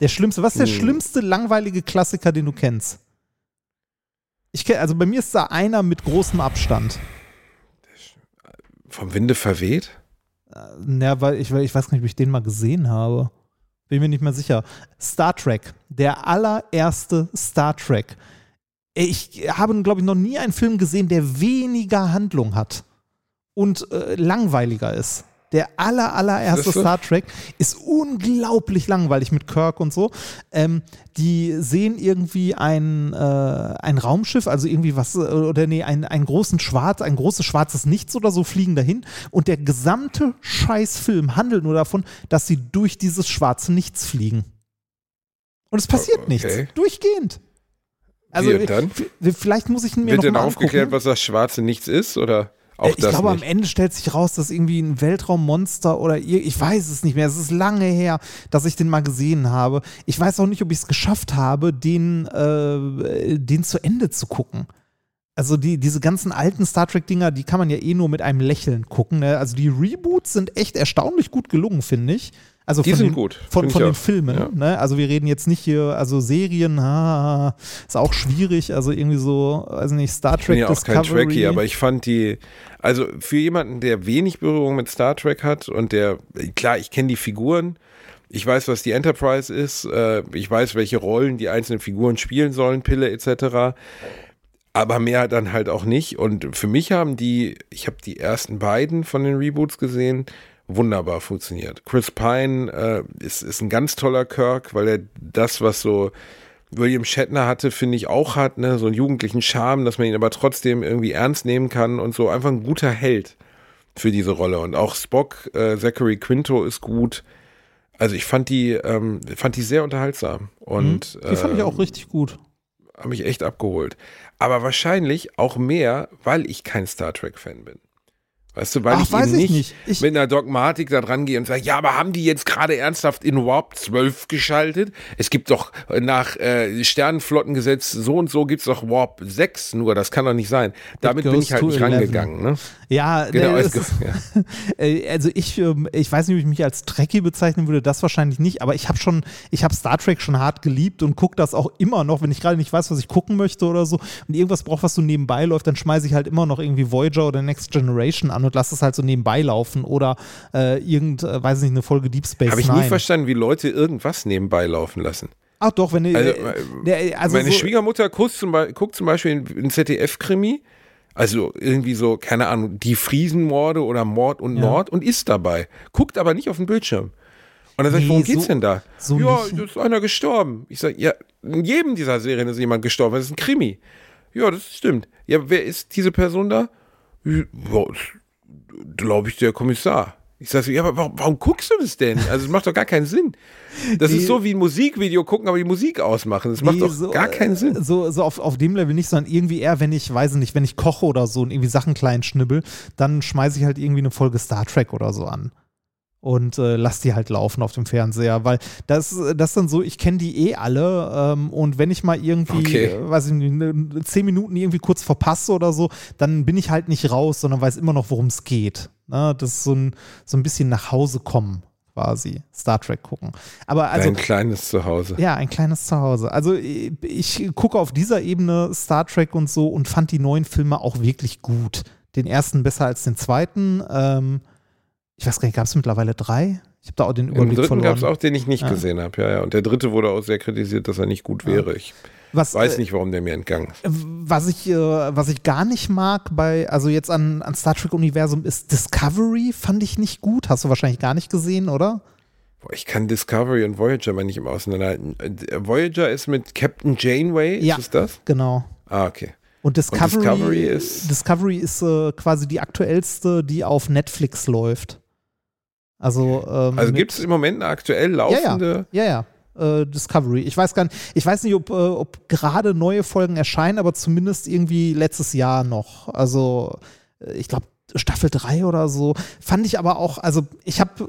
Der schlimmste, was ist der Hm. schlimmste langweilige Klassiker, den du kennst? Ich kenn, also bei mir ist da einer mit großem Abstand. Vom Winde verweht? Ja, weil ich, weil ich weiß gar nicht, ob ich den mal gesehen habe. Bin mir nicht mehr sicher. Star Trek. Der allererste Star Trek. Ich habe, glaube ich, noch nie einen Film gesehen, der weniger Handlung hat und äh, langweiliger ist. Der aller, allererste? Star Trek ist unglaublich langweilig mit Kirk und so. Ähm, die sehen irgendwie ein, äh, ein Raumschiff, also irgendwie was, äh, oder nee, ein, einen großen Schwarz, ein großes schwarzes Nichts oder so fliegen dahin. Und der gesamte Scheißfilm handelt nur davon, dass sie durch dieses schwarze Nichts fliegen. Und es passiert Okay. nichts. Durchgehend. Also, Wie, dann? vielleicht muss ich ihn mir Wird noch denn mal aufgeklärt, angucken. was das Schwarze Nichts ist? Oder auch Äh, ich glaube, nicht? am Ende stellt sich raus, dass irgendwie ein Weltraummonster oder ir- ich weiß es nicht mehr. Es ist lange her, dass ich den mal gesehen habe. Ich weiß auch nicht, ob ich es geschafft habe, den, äh, den zu Ende zu gucken. Also die, diese ganzen alten Star Trek-Dinger, die kann man ja eh nur mit einem Lächeln gucken. Ne? Also die Reboots sind echt erstaunlich gut gelungen, finde ich. Also Die von sind den, gut, Von, von den auch. Filmen. Ja. Ne? Also wir reden jetzt nicht hier, also Serien, ha, ist auch schwierig. Also irgendwie so, weiß nicht, Star Ich bin Trek ja auch kein Discovery. Trekkie, aber ich fand die, also für jemanden, der wenig Berührung mit Star Trek hat und der, klar, ich kenne die Figuren, ich weiß, was die Enterprise ist, äh, ich weiß, welche Rollen die einzelnen Figuren spielen sollen, Pille etc., aber mehr dann halt auch nicht. Und für mich haben die, ich habe die ersten beiden von den Reboots gesehen, wunderbar funktioniert. Chris Pine äh, ist, ist ein ganz toller Kirk, weil er das, was so William Shatner hatte, finde ich auch hat, ne, so einen jugendlichen Charme, dass man ihn aber trotzdem irgendwie ernst nehmen kann und so einfach ein guter Held für diese Rolle. Und auch Spock, äh, Zachary Quinto ist gut. Also ich fand die, ähm, fand die sehr unterhaltsam und Die fand ich auch ähm, richtig gut. habe mich echt abgeholt. Aber wahrscheinlich auch mehr, weil ich kein Star Trek-Fan bin. Weißt du, weil Ach, ich weiß nicht, nicht. Ich- mit einer Dogmatik da dran gehe und sage, ja, aber haben die jetzt gerade ernsthaft in Warp 12 geschaltet? Es gibt doch nach äh, Sternenflottengesetz so und so gibt es doch Warp 6, nur das kann doch nicht sein. Damit bin ich halt nicht 11. rangegangen. Ne? Ja, Genau, ne, ist, ja. (laughs) äh, also ich, ähm, ich weiß nicht, ob ich mich als Trekkie bezeichnen würde, das wahrscheinlich nicht, aber ich habe schon, ich habe Star Trek schon hart geliebt und gucke das auch immer noch, wenn ich gerade nicht weiß, was ich gucken möchte oder so und irgendwas braucht, was so nebenbei läuft, dann schmeiße ich halt immer noch irgendwie Voyager oder Next Generation an und lasse es halt so nebenbei laufen oder äh, irgend, äh, weiß nicht, eine Folge Deep Space Habe ich Nine. nie verstanden, wie Leute irgendwas nebenbei laufen lassen. Ach doch, wenn Also, äh, der, also Meine so, Schwiegermutter guckt zum, guckt zum Beispiel einen ZDF-Krimi, also irgendwie so, keine Ahnung, die Friesenmorde oder Mord und Ja. Nord und ist dabei. Guckt aber nicht auf den Bildschirm. Und dann sag ich, worum so- geht's denn da? so ja, nicht. da ist einer gestorben. Ich sag, ja, in jedem dieser Serien ist jemand gestorben. Das ist ein Krimi. Ja, das stimmt. Ja, wer ist diese Person da? Ja, glaube ich, der Kommissar. Ich sag so, ja, aber warum, warum guckst du das denn? Also, es macht doch gar keinen Sinn. Das Nee. ist so wie ein Musikvideo gucken, aber die Musik ausmachen. Das macht doch so, gar keinen äh, Sinn. So, so auf, auf dem Level nicht, sondern irgendwie eher, wenn ich, weiß nicht, wenn ich koche oder so und irgendwie Sachen klein schnibbel, dann schmeiße ich halt irgendwie eine Folge Star Trek oder so an. Und äh, lass die halt laufen auf dem Fernseher, weil das, das dann so, ich kenne die eh alle ähm, und wenn ich mal irgendwie, Okay. äh, weiß ich nicht, ne, zehn Minuten irgendwie kurz verpasse oder so, dann bin ich halt nicht raus, sondern weiß immer noch, worum es geht. Ne? Das ist so ein, so ein bisschen nach Hause kommen quasi, Star Trek gucken. Aber also, Dein kleines Zuhause. ja, ein kleines Zuhause. Also ich, ich gucke auf dieser Ebene Star Trek und so und fand die neuen Filme auch wirklich gut. Den ersten besser als den zweiten. Ähm, ich weiß gar nicht, gab es mittlerweile drei? Ich habe da auch den Im Überblick dritten gab es auch, den ich nicht Ja. gesehen habe. Ja, ja. Und der dritte wurde auch sehr kritisiert, dass er nicht gut wäre. Ich was, weiß äh, nicht, warum der mir entgangen ist. Was ich, äh, was ich gar nicht mag bei, also jetzt an, an Star Trek-Universum ist Discovery, fand ich nicht gut. Hast du wahrscheinlich gar nicht gesehen, oder? Ich kann Discovery und Voyager mal nicht im Auseinanderhalten. Äh, Voyager ist mit Captain Janeway, Ja. ist es das? Genau. Ah, okay. Und Discovery, Discovery ist- Discovery ist äh, quasi die aktuellste, die auf Netflix läuft. Also, ähm, Also gibt es im Moment eine aktuell laufende. Ja, ja. äh, Discovery. Ich weiß gar nicht, ich weiß nicht, ob, äh, ob gerade neue Folgen erscheinen, aber zumindest irgendwie letztes Jahr noch. Also äh, ich glaube Staffel 3 oder so. Fand ich aber auch, also ich habe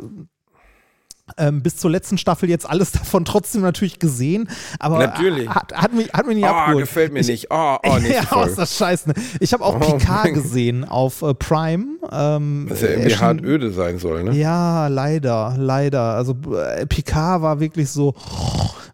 ähm, bis zur letzten Staffel jetzt alles (laughs) davon trotzdem natürlich gesehen, aber natürlich. Hat, hat, mich, hat mich nicht oh, abgeholt. gefällt mir ich, nicht. Oh, oh, (laughs) ja, Folge. ist das scheiße. Ich habe auch Oh Picard gesehen auf äh, Prime. Ähm, Was ja irgendwie erschien- hart öde sein soll, ne? Ja, leider, leider. Also äh, Picard war wirklich so.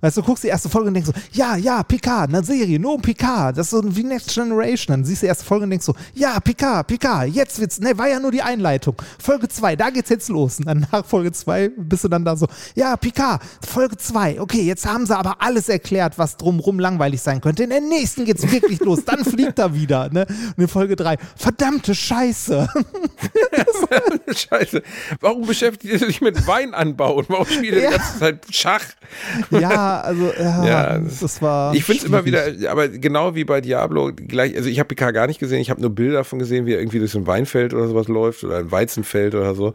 Weißt du, du guckst die erste Folge und denkst so, ja, ja, Picard, eine Serie, nur um Picard, das ist so wie Next Generation. Dann siehst du die erste Folge und denkst so, ja, Picard, Picard, jetzt wird's, ne, war ja nur die Einleitung. Folge 2, da geht's jetzt los. Und dann nach Folge 2 bist du dann da so, ja, Picard, Folge 2, okay, jetzt haben sie aber alles erklärt, was drumrum langweilig sein könnte. In der nächsten geht's wirklich los, dann (laughs) fliegt er wieder, ne? Und in Folge 3, verdammte Scheiße. (laughs) Scheiße. Warum beschäftigt ihr sich mit Weinanbau und warum spielt ihr Ja. die ganze Zeit Schach? ja, also, ja, (laughs) Ja, das, war. Ich finde es immer wieder, aber genau wie bei Diablo, gleich, also ich habe PK gar nicht gesehen, ich habe nur Bilder davon gesehen, wie er irgendwie durch so ein Weinfeld oder sowas läuft oder ein Weizenfeld oder so.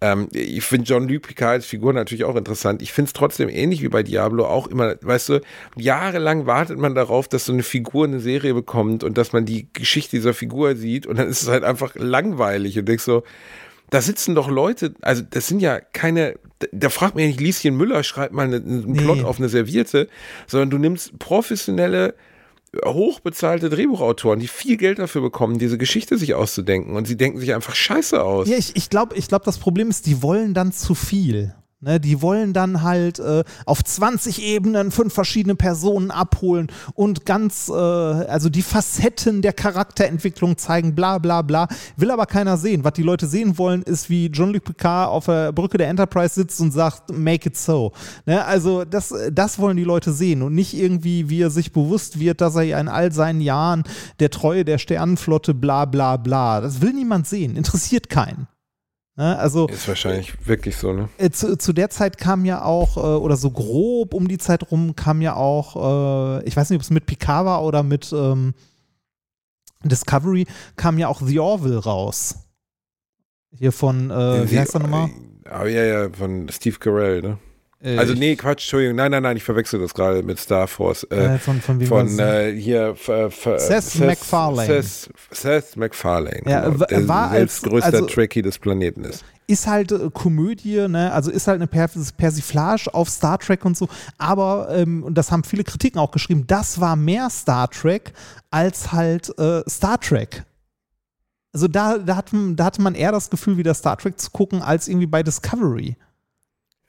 Ähm, ich finde John-Luc Picard als Figur natürlich auch interessant. Ich finde es trotzdem ähnlich wie bei Diablo auch immer, weißt du, jahrelang wartet man darauf, dass so eine Figur eine Serie bekommt und dass man die Geschichte dieser Figur sieht und dann ist es halt einfach langweilig und denkst so, da sitzen doch Leute, also das sind ja keine, da, fragt man ja nicht, Lieschen Müller schreibt mal eine, einen Nee. Plot auf eine Serviette, sondern du nimmst professionelle, hochbezahlte Drehbuchautoren, die viel Geld dafür bekommen, diese Geschichte sich auszudenken und sie denken sich einfach scheiße aus. Ja, ich, ich glaube, ich glaub, das Problem ist, die wollen dann zu viel. Ne, die wollen dann halt äh, auf 20 Ebenen fünf verschiedene Personen abholen und ganz, äh, also die Facetten der Charakterentwicklung zeigen, bla bla bla. Will aber keiner sehen. Was die Leute sehen wollen, ist, wie Jean-Luc Picard auf der Brücke der Enterprise sitzt und sagt, make it so. Ne, also das, das wollen die Leute sehen und nicht irgendwie, wie er sich bewusst wird, dass er ja in all seinen Jahren der Treue der Sternenflotte, bla bla bla. Das will niemand sehen, interessiert keinen. Ne, also Ist wahrscheinlich wirklich so, ne? äh, zu, zu der Zeit kam ja auch, äh, oder so grob um die Zeit rum, kam ja auch, äh, ich weiß nicht, ob es mit Picard war oder mit ähm, Discovery, kam ja auch The Orville raus. Hier von, äh, wie heißt er nochmal? Ah, ja, ja, von Steve Carell, ne? Äh, Also nee, Quatsch, Entschuldigung, nein, nein, nein, ich verwechsel das gerade mit Star Force. Äh, äh, von, von von äh, hier äh, F- Seth MacFarlane. Seth, Seth MacFarlane, Ja, genau, der war als- selbst größter also- Trekkie des Planeten ist. ist halt Komödie, ne? also ist halt eine per Persiflage auf Star Trek und so, aber, ähm, und das haben viele Kritiken auch geschrieben, das war mehr Star Trek als halt äh, Star Trek. Also da, da, hat, da hatte man eher das Gefühl, wieder Star Trek zu gucken, als irgendwie bei Discovery.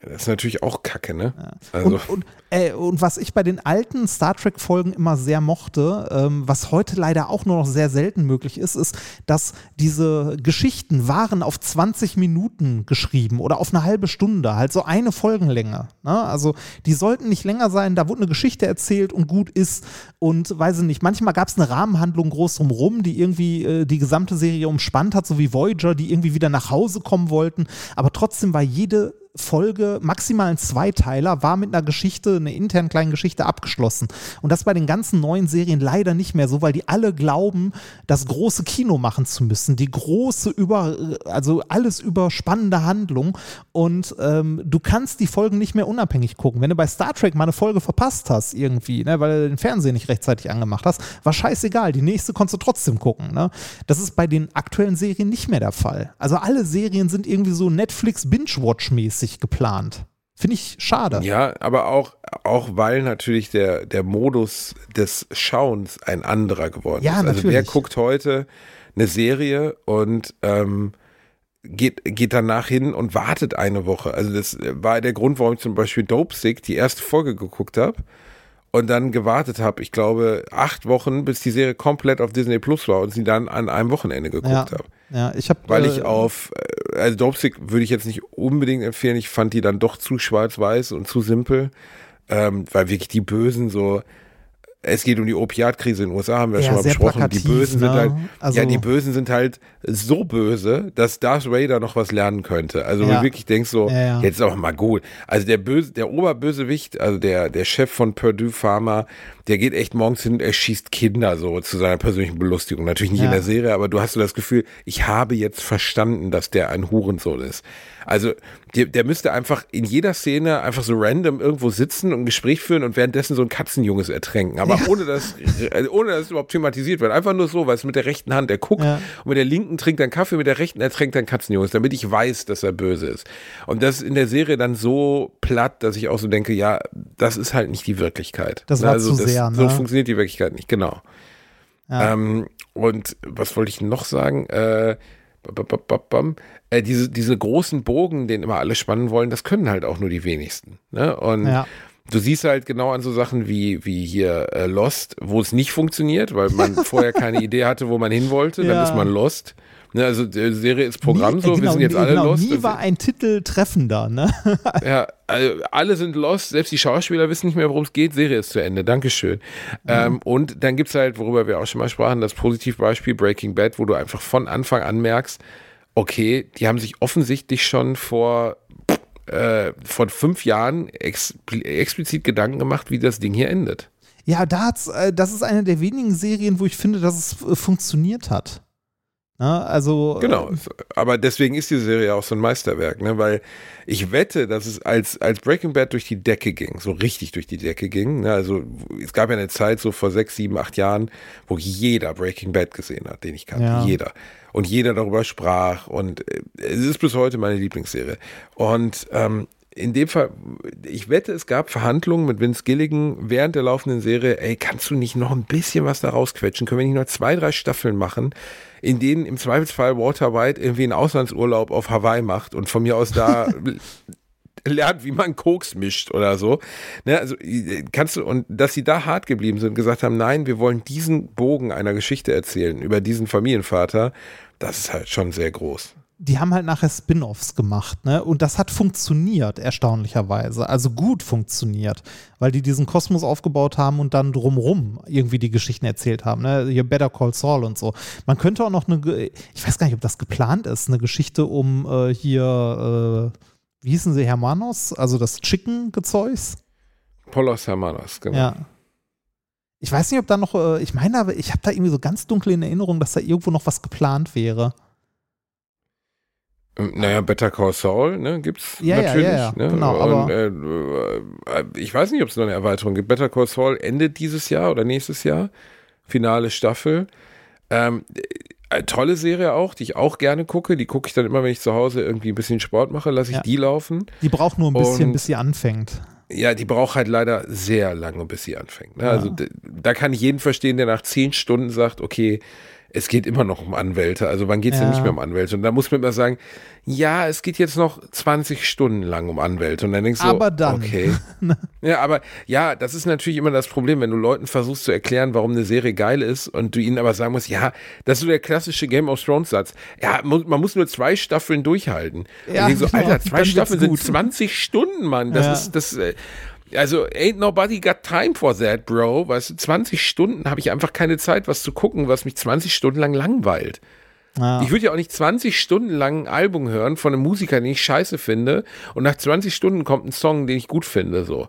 Das ist natürlich auch Kacke, ne? Ja. Also, Und, und, äh, und was ich bei den alten Star Trek-Folgen immer sehr mochte, ähm, was heute leider auch nur noch sehr selten möglich ist, ist, dass diese Geschichten waren auf 20 Minuten geschrieben oder auf eine halbe Stunde, halt so eine Folgenlänge. Ne? Also die sollten nicht länger sein, da wurde eine Geschichte erzählt und gut ist. Und weiß ich nicht, manchmal gab es eine Rahmenhandlung groß drumrum, die irgendwie äh, die gesamte Serie umspannt hat, so wie Voyager, die irgendwie wieder nach Hause kommen wollten. Aber trotzdem war jede Folge, maximal ein Zweiteiler, war mit einer Geschichte, einer internen kleinen Geschichte abgeschlossen. Und das bei den ganzen neuen Serien leider nicht mehr so, weil die alle glauben, das große Kino machen zu müssen. Die große über, also alles überspannende Handlung. Und ähm, du kannst die Folgen nicht mehr unabhängig gucken. Wenn du bei Star Trek mal eine Folge verpasst hast, irgendwie, ne, weil du den Fernseher nicht rechtzeitig angemacht hast, war scheißegal. Die nächste konntest du trotzdem gucken. Ne? Das ist bei den aktuellen Serien nicht mehr der Fall. Also alle Serien sind irgendwie so Netflix-Binge-Watch-mäßig geplant. Finde ich schade. ja, aber auch, auch weil natürlich der, der Modus des Schauens ein anderer geworden Ja, ist. Also wer guckt heute eine Serie und ähm, geht, geht danach hin und wartet eine Woche. Also das war der Grund, warum ich zum Beispiel Dope Sick die erste Folge geguckt habe und dann gewartet habe, ich glaube, acht Wochen, bis die Serie komplett auf Disney Plus war und sie dann an einem Wochenende geguckt Ja. habe. Ja, ich habe Weil äh, ich auf, äh, also Dopesick würde ich jetzt nicht unbedingt empfehlen. Ich fand die dann doch zu schwarz-weiß und zu simpel, ähm, weil wirklich die Bösen so, es geht um die Opiatkrise in den USA, haben wir Ja, schon mal besprochen. die Bösen ne? sind halt, Also- ja, die Bösen sind halt so böse, dass Darth Vader noch was lernen könnte. Also Ja. du wirklich denkst so, Ja, jetzt ist auch mal gut. Also der Böse, der Oberbösewicht, also der, der Chef von Purdue Pharma, der geht echt morgens hin und erschießt Kinder so zu seiner persönlichen Belustigung. Natürlich nicht Ja. in der Serie, aber du hast so das Gefühl, ich habe jetzt verstanden, dass der ein Hurensohn ist. Also der, der müsste einfach in jeder Szene einfach so random irgendwo sitzen und ein Gespräch führen und währenddessen so ein Katzenjunges ertränken. Aber ohne dass, äh, ohne dass es überhaupt thematisiert wird. Einfach nur so, weil es mit der rechten Hand, er guckt Ja. und mit der linken trinkt er einen Kaffee, mit der rechten ertränkt er einen Katzenjunges, damit ich weiß, dass er böse ist. Und das ist in der Serie dann so platt, dass ich auch so denke, ja, das ist halt nicht die Wirklichkeit. Das Ne, war zu sehr, So ne? funktioniert die Wirklichkeit nicht, genau. Ja. Ähm, und was wollte ich noch sagen? Äh. Äh, diese, diese großen Bogen, den immer alle spannen wollen, das können halt auch nur die wenigsten. Ne? Und Ja. du siehst halt genau an so Sachen wie, wie hier äh, Lost, wo es nicht funktioniert, weil man (laughs) vorher keine Idee hatte, wo man hin wollte, dann Ja. ist man Lost. Ne, also die Serie ist Programm nie, so, genau, wir sind jetzt alle genau, Lost. Nie war ein Titel treffender, ne? (laughs) ja, also alle sind lost, selbst die Schauspieler wissen nicht mehr, worum es geht, Serie ist zu Ende, Dankeschön. Ähm, und dann gibt's halt, worüber wir auch schon mal sprachen, das Positivbeispiel Breaking Bad, wo du einfach von Anfang an merkst, okay, die haben sich offensichtlich schon vor, äh, vor fünf Jahren ex explizit Gedanken gemacht, wie das Ding hier endet. Ja, da hat's, äh, das ist eine der wenigen Serien, wo ich finde, dass es äh, funktioniert hat. Ne? Also, Genau, aber deswegen ist die Serie auch so ein Meisterwerk, ne? weil ich wette, dass es als, als Breaking Bad durch die Decke ging, so richtig durch die Decke ging, ne? also es gab ja eine Zeit so vor sechs, sieben, acht Jahren, wo jeder Breaking Bad gesehen hat, den ich kannte, Ja. jeder. Und jeder darüber sprach und äh, es ist bis heute meine Lieblingsserie. Und ähm, in dem Fall, ich wette, es gab Verhandlungen mit Vince Gilligan während der laufenden Serie, ey, kannst du nicht noch ein bisschen was da rausquetschen? Können wir nicht noch zwei, drei Staffeln machen, in denen im Zweifelsfall Walter White irgendwie einen Auslandsurlaub auf Hawaii macht und von mir aus da (laughs) lernt, wie man Koks mischt oder so. Ne, also kannst du, und dass sie da hart geblieben sind und gesagt haben, nein, wir wollen diesen Bogen einer Geschichte erzählen über diesen Familienvater, das ist halt schon sehr groß. Die haben halt nachher Spin-offs gemacht, ne? Und das hat funktioniert, erstaunlicherweise. Also gut funktioniert, weil die diesen Kosmos aufgebaut haben und dann drumrum irgendwie die Geschichten erzählt haben, ne? Hier Better Call Saul und so. Man könnte auch noch eine, ich weiß gar nicht, ob das geplant ist, eine Geschichte um äh, hier, äh, wie hießen sie, Hermanos, also das Chicken-Gezeugs. Polos Hermanos, genau. Ja. Ich weiß nicht, ob da noch, äh, ich meine, aber ich habe da irgendwie so ganz dunkel in Erinnerung, dass da irgendwo noch was geplant wäre. Ähm, Naja, Better Call Saul, ne, gibt's Ja, ja, natürlich. ja, ja, ne? genau, Und, äh, äh, ich weiß nicht, ob es noch eine Erweiterung gibt. Better Call Saul endet dieses Jahr oder nächstes Jahr. Finale Staffel. Ähm, äh, tolle Serie auch, die ich auch gerne gucke. Die gucke ich dann immer, wenn ich zu Hause irgendwie ein bisschen Sport mache, lasse ich Ja. die laufen. Die braucht nur ein bisschen, Und- bis sie anfängt. Ja, die braucht halt leider sehr lange, bis sie anfängt. Ne? Ja. Also da kann ich jeden verstehen, der nach zehn Stunden sagt, okay, es geht immer noch um Anwälte. Also wann geht's Ja. denn nicht mehr um Anwälte? Und da muss man immer sagen, ja, es geht jetzt noch 20 Stunden lang um Anwälte. Und dann denkst du, Aber dann. okay. (laughs) ja, aber ja, das ist natürlich immer das Problem, wenn du Leuten versuchst zu erklären, warum eine Serie geil ist und du ihnen aber sagen musst, ja, das ist so der klassische Game of Thrones Satz. Ja, man muss nur zwei Staffeln durchhalten. Ja, und ich so, genau, Alter, zwei Staffeln sind gut. 20 Stunden, Mann. Das Ja. ist, das, äh, also, ain't nobody got time for that, bro. Weißt du, 20 Stunden habe ich einfach keine Zeit, was zu gucken, was mich 20 Stunden lang langweilt. Ja. Ich würde ja auch nicht 20 Stunden lang ein Album hören von einem Musiker, den ich scheiße finde, und nach 20 Stunden kommt ein Song, den ich gut finde, so.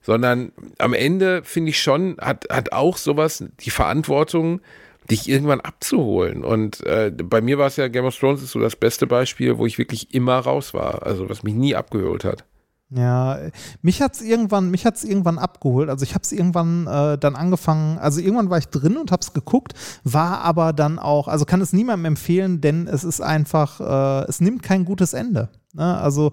Sondern am Ende finde ich schon, hat, hat auch sowas die Verantwortung, dich irgendwann abzuholen. Und äh, bei mir war es ja, Game of Thrones ist so das beste Beispiel, wo ich wirklich immer raus war. Also was mich nie abgeholt hat. Ja, mich hat's irgendwann, irgendwann abgeholt. Also ich habe es irgendwann äh, dann angefangen, also irgendwann war ich drin und habe es geguckt, war aber dann auch, also kann es niemandem empfehlen, denn es ist einfach, äh, es nimmt kein gutes Ende. Ne? Also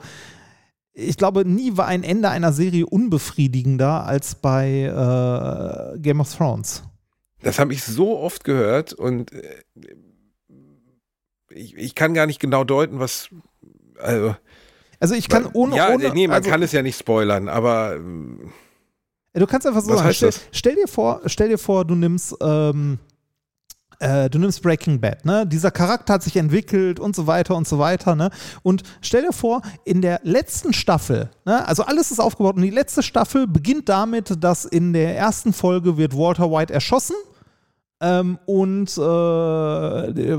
ich glaube, nie war ein Ende einer Serie unbefriedigender als bei äh, Game of Thrones. Das habe ich so oft gehört und äh, ich, ich kann gar nicht genau deuten, was. Also, Also ich kann ohne, ja, ohne nee, man also, kann es ja nicht spoilern, aber ähm, Du kannst einfach so Was sagen, heißt stell, das? stell dir vor, stell dir vor, du nimmst, ähm, äh, du nimmst Breaking Bad, ne? Dieser Charakter hat sich entwickelt und so weiter und so weiter, ne? Und stell dir vor, in der letzten Staffel, ne? Also alles ist aufgebaut und die letzte Staffel beginnt damit, dass in der ersten Folge wird Walter White erschossen. Ähm, und äh,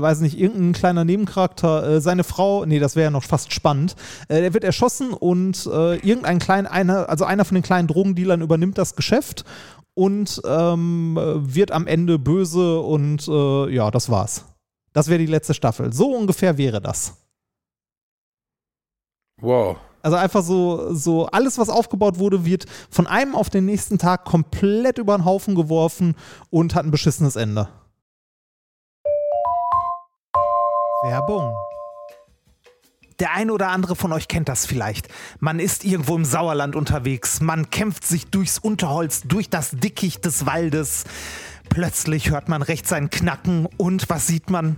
weiß nicht, irgendein kleiner Nebencharakter, äh, seine Frau, nee, das wäre ja noch fast spannend, äh, der wird erschossen und äh, irgendein kleiner, einer, also einer von den kleinen Drogendealern übernimmt das Geschäft und ähm, wird am Ende böse und äh, ja, das war's. Das wäre die letzte Staffel. So ungefähr wäre das. Wow. Also einfach so, so alles, was aufgebaut wurde, wird von einem auf den nächsten Tag komplett über den Haufen geworfen und hat ein beschissenes Ende. Werbung. Der ein oder andere von euch kennt das vielleicht. Man ist irgendwo im Sauerland unterwegs, man kämpft sich durchs Unterholz, durch das Dickicht des Waldes. Plötzlich hört man rechts ein Knacken und was sieht man?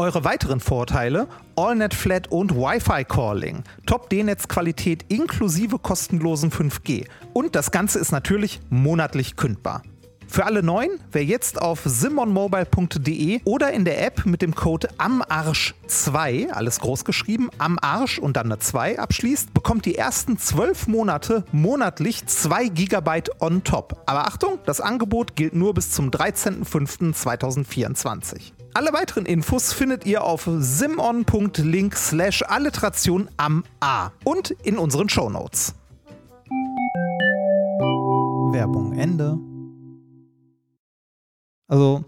Eure weiteren Vorteile: AllNet Flat und Wi-Fi Calling, Top-D-Netz-Qualität inklusive kostenlosen 5G. Und das Ganze ist natürlich monatlich kündbar. Für alle Neuen, wer jetzt auf simonmobile.de oder in der App mit dem Code AMARSCH2, alles groß geschrieben, AMARSCH und dann eine 2 abschließt, bekommt die ersten 12 Monate monatlich 2 GB on top. Aber Achtung, das Angebot gilt nur bis zum 13.05.2024. Alle weiteren Infos findet ihr auf simon.link slash alliteration am A und in unseren Shownotes. Werbung Ende. Also,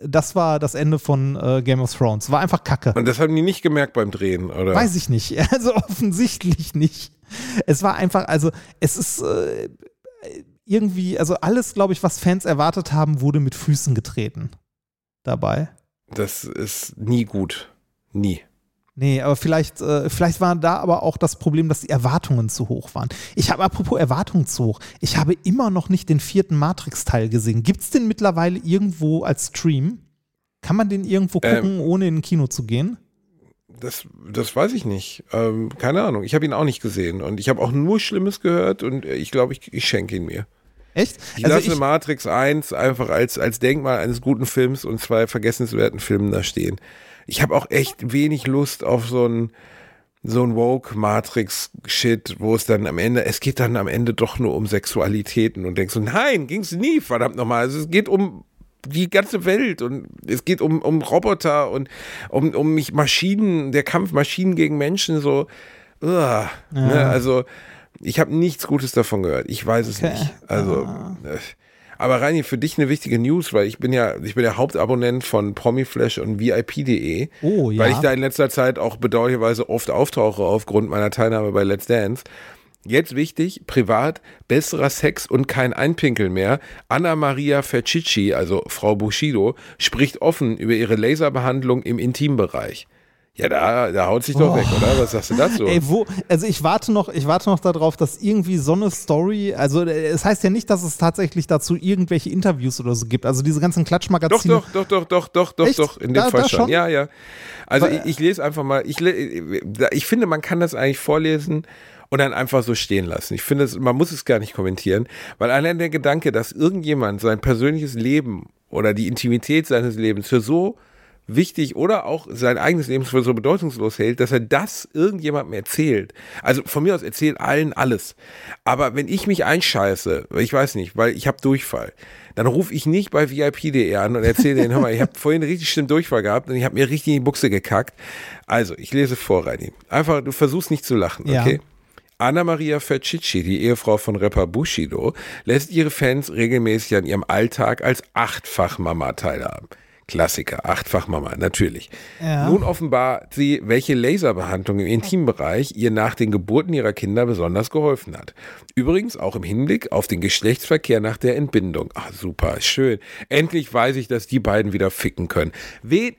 das war das Ende von äh, Game of Thrones. War einfach kacke. Und das haben die nicht gemerkt beim Drehen, oder? Weiß ich nicht. (laughs) Also offensichtlich nicht. Es war einfach, also es ist äh, irgendwie, also alles, glaube ich, was Fans erwartet haben, wurde mit Füßen getreten dabei. Das ist nie gut. Nie. Nee, aber vielleicht, äh, vielleicht war da aber auch das Problem, dass die Erwartungen zu hoch waren. Ich habe, apropos Erwartungen zu hoch, ich habe immer noch nicht den vierten Matrix-Teil gesehen. Gibt es den mittlerweile irgendwo als Stream? Kann man den irgendwo gucken, Ähm. ohne in ein Kino zu gehen? Das, das weiß ich nicht. Ähm, keine Ahnung. Ich habe ihn auch nicht gesehen. Und ich habe auch nur Schlimmes gehört und äh, ich glaube, ich, ich schenke ihn mir. Echt? Ich Also lasse Matrix 1 einfach als, als Denkmal eines guten Films und zwei vergessenswerten Filmen da stehen. Ich habe auch echt wenig Lust auf so ein so ein Woke-Matrix-Shit, wo es dann am Ende, es geht dann am Ende doch nur um Sexualitäten und denkst so, nein, ging's nie, verdammt nochmal. Also es geht um die ganze Welt und es geht um, um Roboter und um, um mich Maschinen, der Kampf Maschinen gegen Menschen, so, uah, ne, also ich habe nichts Gutes davon gehört. Ich weiß es Okay. nicht. Also, äh, aber Reini, für dich eine wichtige News, weil ich bin ja, ich bin der Hauptabonnent von Promiflash und VIP.de, Oh, ja. weil ich da in letzter Zeit auch bedauerlicherweise oft auftauche aufgrund meiner Teilnahme bei Let's Dance. Jetzt wichtig, privat, besserer Sex und kein Einpinkeln mehr. Anna Maria Fercicci, also Frau Bushido, spricht offen über ihre Laserbehandlung im Intimbereich. Ja, da, da haut sich doch Oh. weg, oder? Was sagst du dazu? Ey, wo, also ich warte noch, ich warte noch darauf, dass irgendwie so eine Story, also äh, es heißt ja nicht, dass es tatsächlich dazu irgendwelche Interviews oder so gibt. Also diese ganzen Doch, Klatschmagazine. doch, doch, doch, doch, doch, doch, Echt? doch, in dem Da- Fall da schon. schon? Ja, ja. Also ich, ich lese einfach mal, ich, le- ich finde, man kann das eigentlich vorlesen und dann einfach so stehen lassen. Ich finde, man muss es gar nicht kommentieren, weil allein der Gedanke, dass irgendjemand sein persönliches Leben oder die Intimität seines Lebens für so wichtig oder auch sein eigenes Leben für so bedeutungslos hält, dass er das irgendjemandem erzählt. Also von mir aus erzählt allen alles. Aber wenn ich mich einscheiße, ich weiß nicht, weil ich habe Durchfall, dann rufe ich nicht bei VIP.de an und erzähle denen, hör mal, ich habe vorhin richtig schlimm Durchfall gehabt und ich habe mir richtig in die Buchse gekackt. Also, ich lese vor, Reini. Einfach, du versuchst nicht zu lachen, Ja. okay? Anna Maria Fercicci, die Ehefrau von Rapper Bushido, lässt ihre Fans regelmäßig an ihrem Alltag als Achtfach-Mama teilhaben. Klassiker, Achtfachmama, natürlich. Ja. Nun offenbart sie, welche Laserbehandlung im Intimbereich ihr nach den Geburten ihrer Kinder besonders geholfen hat. Übrigens auch im Hinblick auf den Geschlechtsverkehr nach der Entbindung. Ach, super, schön. Endlich weiß ich, dass die beiden wieder ficken können.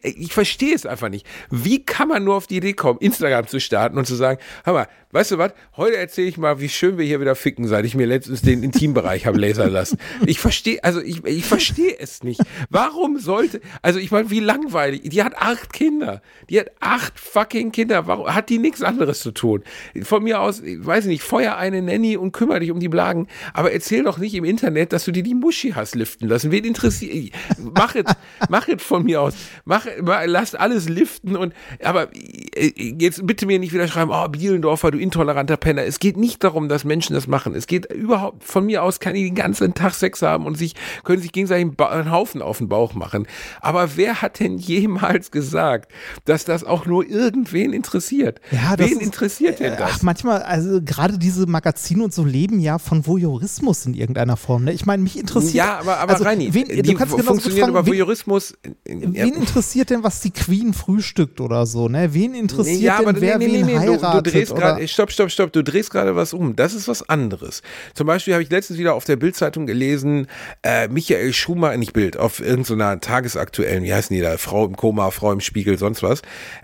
Ich verstehe es einfach nicht. Wie kann man nur auf die Idee kommen, Instagram zu starten und zu sagen, hör mal, weißt du was, heute erzähle ich mal, wie schön wir hier wieder ficken, seit ich mir letztens den Intimbereich habe lasern lassen. Ich verstehe, also ich, ich verstehe es nicht. Warum sollte, also ich meine, wie langweilig. Die hat acht Kinder. Die hat acht fucking Kinder. Warum hat die nichts anderes zu tun? Von mir aus, ich weiß nicht, feuer eine Nanny und kümmere dich um die Blagen. Aber erzähl doch nicht im Internet, dass du dir die Muschi hast liften lassen. Wen interessiert? Mach es, mach es von mir aus. Mach, lass alles liften und, aber äh, jetzt bitte mir nicht wieder schreiben, oh, Bielendorfer, du intoleranter Penner. Es geht nicht darum, dass Menschen das machen. Es geht überhaupt, von mir aus kann ich den ganzen Tag Sex haben und sich, können sich gegenseitig einen Haufen auf den Bauch machen. Aber wer hat denn jemals gesagt, dass das auch nur irgendwen interessiert? Ja, Wen ist, interessiert denn das? Ach, manchmal, also gerade diese Magazine und so leben ja von Voyeurismus in irgendeiner Form. Ne? Ich meine, mich interessiert. Ja, aber, aber also, Reini, wen, die du kannst genauso funktionieren fragen, über wen, Voyeurismus. wen interessiert denn, was die Queen frühstückt oder so? Ne? Wen interessiert ja, aber denn, wer nee, nee, wen nee, heiratet? Du, du drehst gerade, stopp, stopp, stopp, du drehst gerade was um. Das ist was anderes. Zum Beispiel habe ich letztens wieder auf der Bildzeitung gelesen, äh, Michael Schumacher, nicht Bild, auf irgendeiner tagesaktuellen, wie heißen die da, Frau im Koma, Frau im Spiegel, sonst was.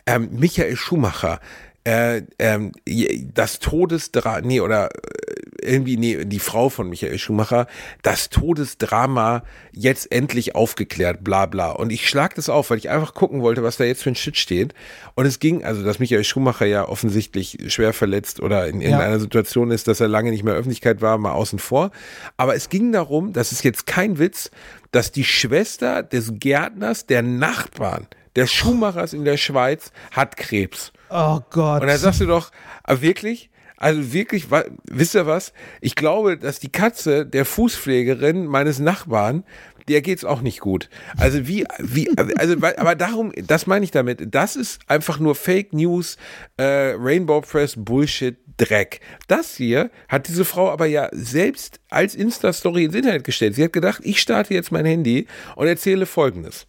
Ähm, Michael Schumacher, äh, ähm, das Todesdrama, nee, oder äh, irgendwie, nee, die Frau von Michael Schumacher, das Todesdrama jetzt endlich aufgeklärt, bla bla. Und ich schlag das auf, weil ich einfach gucken wollte, was da jetzt für ein Shit steht. Und es ging, also dass Michael Schumacher ja offensichtlich schwer verletzt oder in irgendeiner ja. Situation ist, dass er lange nicht mehr Öffentlichkeit war, mal außen vor. Aber es ging darum, das ist jetzt kein Witz, dass die Schwester des Gärtners, der Nachbarn, der Schumachers in der Schweiz, hat Krebs. Oh Gott. Und da sagst du doch, wirklich? Also wirklich, wisst ihr was? Ich glaube, dass die Katze der Fußpflegerin meines Nachbarn, der geht's auch nicht gut. Also wie, wie, also, aber darum, das meine ich damit. Das ist einfach nur Fake News, äh, Rainbow Press Bullshit, Dreck. Das hier hat diese Frau aber ja selbst als Insta-Story ins Internet gestellt. Sie hat gedacht, ich starte jetzt mein Handy und erzähle Folgendes.